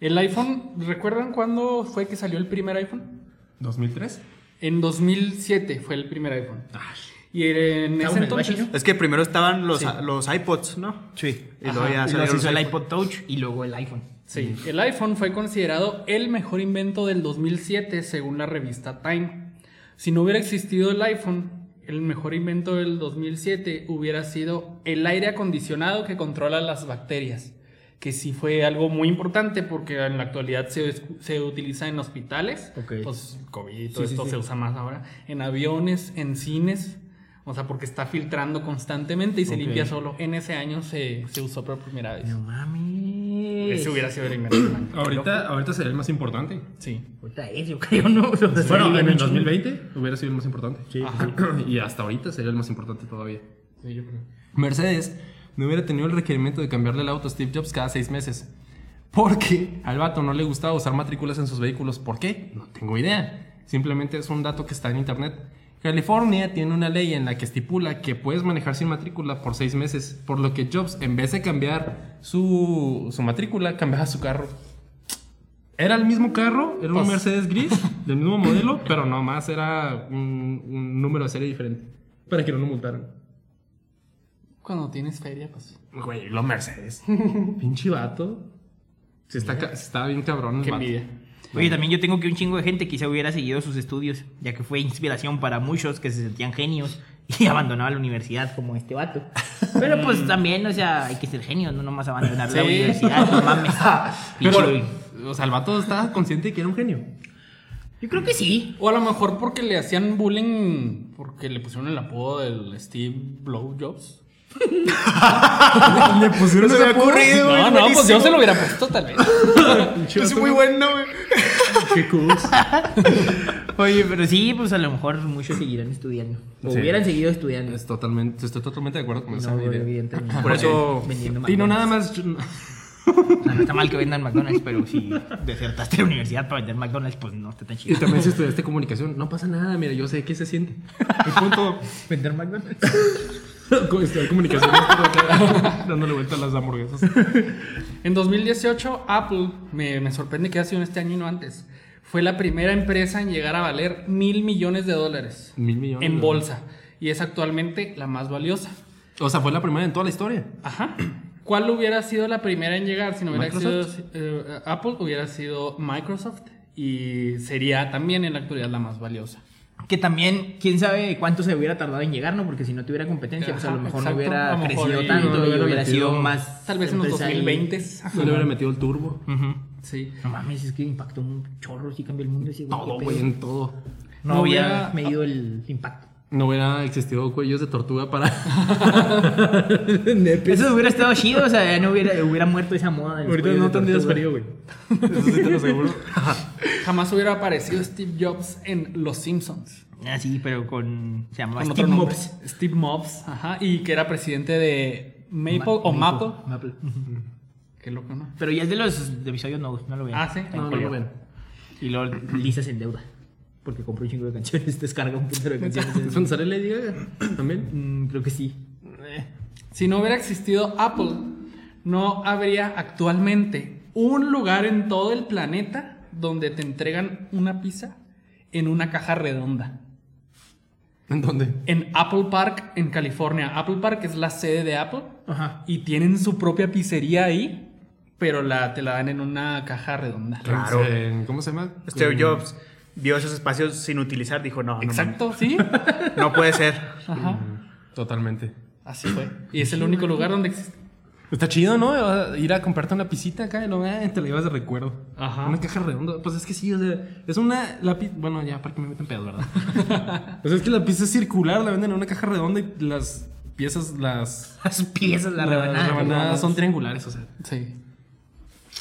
El iPhone, ¿recuerdan cuándo fue que salió el primer iPhone? ¿2003? En 2007 fue el primer iPhone. Y en ese entonces... Es que primero estaban los, Sí. los iPods, ¿no? Sí. Y luego ya Y luego salieron se hizo el iPod. iPod Touch y luego el iPhone. Sí, el iPhone fue considerado el mejor invento del 2007 según la revista Time. Si no hubiera existido el iPhone, el mejor invento del 2007 hubiera sido el aire acondicionado que controla las bacterias, que sí fue algo muy importante porque en la actualidad se, se utiliza en hospitales, Ok. pues COVID y todo Sí, esto sí. se usa más ahora, en aviones, en cines. O sea, porque está filtrando constantemente y se Ok. limpia solo. En ese año se, se usó por primera vez. No mames. Ese hubiera sido el invento. Ahorita, ahorita sería el más importante. Sí. Ahorita es, yo creo, ¿no? Bueno, en el 2020 hubiera sido el más importante. Ajá. y hasta ahorita sería el más importante todavía. Sí, yo creo. Mercedes no hubiera tenido el requerimiento de cambiarle el auto a Steve Jobs cada seis meses. Porque al vato no le gustaba usar matrículas en sus vehículos. ¿Por qué? No tengo idea. Simplemente es un dato que está en internet. California tiene una ley en la que estipula que puedes manejar sin matrícula por seis meses, por lo que Jobs, en vez de cambiar su, su matrícula, cambiaba su carro. Era el mismo carro, era un Pues- Mercedes gris, del mismo modelo, pero nomás era un, un número de serie diferente, para que no lo multaran. Cuando tienes feria, pues. Güey, los Mercedes. Pinche vato. Se está, se está bien cabrón el Qué vato. envidia. Oye, también yo tengo que un chingo de gente quizá hubiera seguido sus estudios, ya que fue inspiración para muchos que se sentían genios y abandonaban la universidad como este vato. Pero pues también, o sea, hay que ser genio, no nomás abandonar la universidad, no mames. Pero, o sea, el vato estaba consciente de que era un genio. Yo creo que sí. O a lo mejor porque le hacían bullying porque le pusieron el apodo del Steve Blowjobs. Le pusieron No se me ocurrido, güey. No, no, pues yo se lo hubiera puesto tal vez. Es muy bueno, güey. Qué cool. Oye, pero sí, pues a lo mejor muchos seguirán estudiando. O Sí. hubieran seguido estudiando. Es totalmente, estoy totalmente de acuerdo con esa No, idea. evidentemente. Por eso- Vendiendo Y no nada más. no está mal que vendan McDonald's, pero si desertaste de la universidad para vender McDonald's, pues no está tan Y chido. también si estudiaste comunicación, no pasa nada, mira, yo sé qué se siente. El punto. ¿Vender McDonald's? acá, dándole vuelta a las hamburguesas. En 2018, Apple, me, me sorprende que ha sido este año y no antes, fue la primera empresa en llegar a valer mil millones de dólares Mil millones. en bolsa. Y es actualmente la más valiosa. O sea, fue la primera en toda la historia. Ajá. ¿Cuál hubiera sido la primera en llegar si no hubiera sido Microsoft. eh, Apple? Hubiera sido Microsoft y sería también en la actualidad la más valiosa. Que también, quién sabe cuánto se hubiera tardado en llegar, ¿no? Porque si no tuviera competencia, pues a lo mejor exacto. no hubiera mejor crecido tanto no y hubiera sido más. Tal vez en los empresa ahí. 2020. No le hubiera metido el turbo. Sí. No mames, es que impactó un chorro, sí cambió el mundo ese güey. Todo, güey, en todo. No, No había hubiera- medido el impacto. No hubiera existido cuellos de tortuga para. Eso hubiera estado chido, o sea, ya no hubiera, hubiera muerto esa moda. de Ahorita no tendrías frío, güey. Eso sí te lo aseguro. Jamás hubiera aparecido Steve Jobs en Los Simpsons. Ah, sí, pero con. Se llamaba Con Steve. Mobs. Steve Mobs, ajá. Y que era presidente de Maple Ma- o Maple. Maple. Qué loco, ¿no? Pero ya es de los episodios nuevos, no lo ven. Ah, sí. No, en no lo ven. Y luego Lisa se endeuda. Porque compró un chingo de canciones, descarga un puntero de canciones. ¿Es donde sale Lady Gaga? También. Mm, creo que sí. Si no hubiera existido Apple, no habría actualmente un lugar en todo el planeta donde te entregan una pizza en una caja redonda. ¿En dónde? En Apple Park, en California. Apple Park es la sede de Apple. Ajá. Y tienen su propia pizzería ahí, pero la, te la dan en una caja redonda. Claro. ¿Cómo se llama? Steve Jobs vio esos espacios sin utilizar, dijo, no, no, Exacto, sí. no puede ser. Ajá. Totalmente. Así fue. Y es el único lugar donde existe. Está chido, ¿no? Ir a comprarte una pisita acá y luego eh, te la llevas de recuerdo. Ajá. Una caja redonda. Pues es que sí, o sea, es una. La pi- bueno, ya, para que me meten pedos, ¿verdad? pues es que la pizza es circular, la venden en una caja redonda y las piezas, las. Las piezas, la las rebanada. rebanadas son triangulares, o sea. Sí.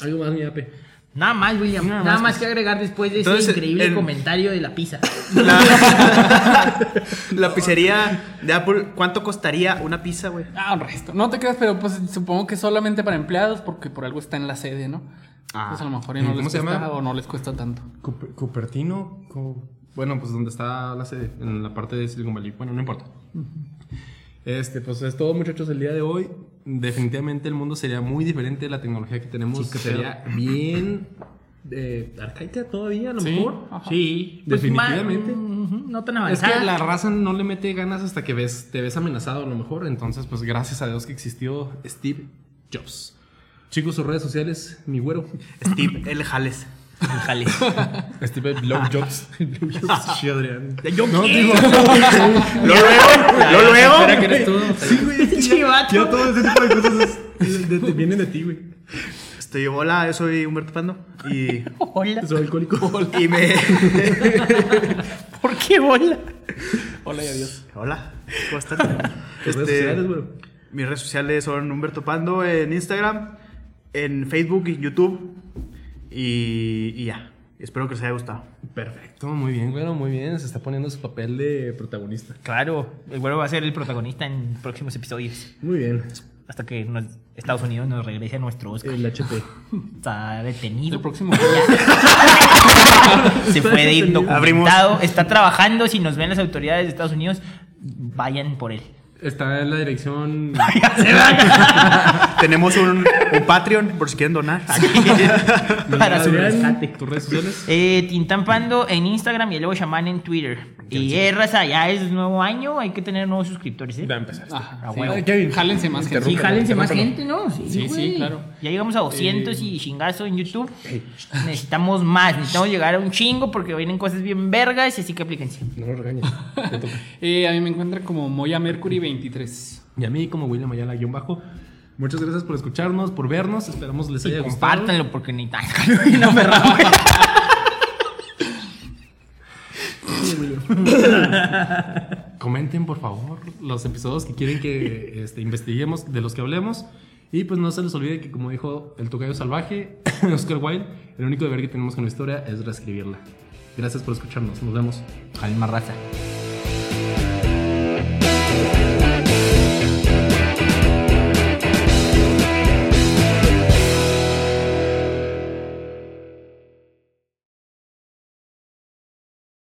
Algo más, mi ape. Nada más, William. Nada Nada, más, más que agregar después de Entonces, ese increíble el- comentario de la pizza. La, la pizzería de Apple, ¿cuánto costaría una pizza, güey? Ah, un resto. No te creas, pero pues supongo que solamente para empleados, porque por algo está en la sede, ¿no? Ah. pues a lo mejor y no ¿Cómo les se cuesta llama? o no les cuesta tanto. Cuper- Cupertino. Co- Bueno, pues donde está la sede, en la parte de Silicon Valley. Bueno, no importa. Este, pues es todo, muchachos, el día de hoy. Definitivamente el mundo sería muy diferente de la tecnología que tenemos. Sí, sería bien eh, arcaica todavía, a lo Sí. mejor. Ajá. Sí. Definitivamente. ma- ujú, no tan Es avanzada. que la raza no le mete ganas hasta que ves, te ves amenazado a lo mejor. Entonces, pues gracias a Dios que existió Steve Jobs. Chicos, sus redes sociales, mi güero. Steve L. Jales. Jale. Steve Blow Jobs. Sí, Adrián. ¿Yo No, digo. Lo luego, lo luego. Espera que eres tú. Pinche vato. Ya todo ese tipo de cosas es- de- de- vienen de ti, güey. Estoy, hola, yo soy Humberto Pando. Y, Hola. Soy alcohólico. y me. ¿Por qué hola? Hola y adiós. Hola, ¿cómo están? Tus redes sociales, güey. mis redes sociales son Humberto Pando en Instagram, en Facebook y YouTube. Y, y ya. Espero que les haya gustado. Perfecto, muy bien, güero, muy bien. Se está poniendo su papel de protagonista. Claro, el güero va a ser el protagonista en próximos episodios. Muy bien. Hasta que nos- Estados Unidos nos regrese a nuestro Oscar. El HP. Está detenido. El próximo. Se puede ir Abrimos. documentado. Está trabajando. Si nos ven las autoridades de Estados Unidos, vayan por él. Está en la dirección. Tenemos un, un Patreon por si quieren donar. Para su Adrián, rescate. ¿Tus redes sociales? Eh, Tintampando en Instagram y el luego Shaman en Twitter. Y eh, raza, ya es nuevo año, hay que tener nuevos suscriptores. ¿eh? Ya empezaste. Ajá. A sí. huevo. Kevin. Jálense más gente. Sí, jálense más gente, ¿no? Sí, sí, güey. claro. Ya llegamos a 200 y chingazo en YouTube. Necesitamos más, necesitamos llegar a un chingo porque vienen cosas bien vergas y así que aplíquense. No lo regañes. Eh, a mí me encuentran como Moya Mercury 23. Y a mí, como William Ayala, guion bajo. Muchas gracias por escucharnos, por vernos. Esperamos les Y haya gustado. compártanlo porque ni tan no me Comenten, por favor, los episodios que quieren que este, investiguemos, de los que hablemos. Y pues no se les olvide que, como dijo el tocayo salvaje, Oscar Wilde, el único deber que tenemos con la historia es reescribirla. Gracias por escucharnos. Nos vemos. Alma raza.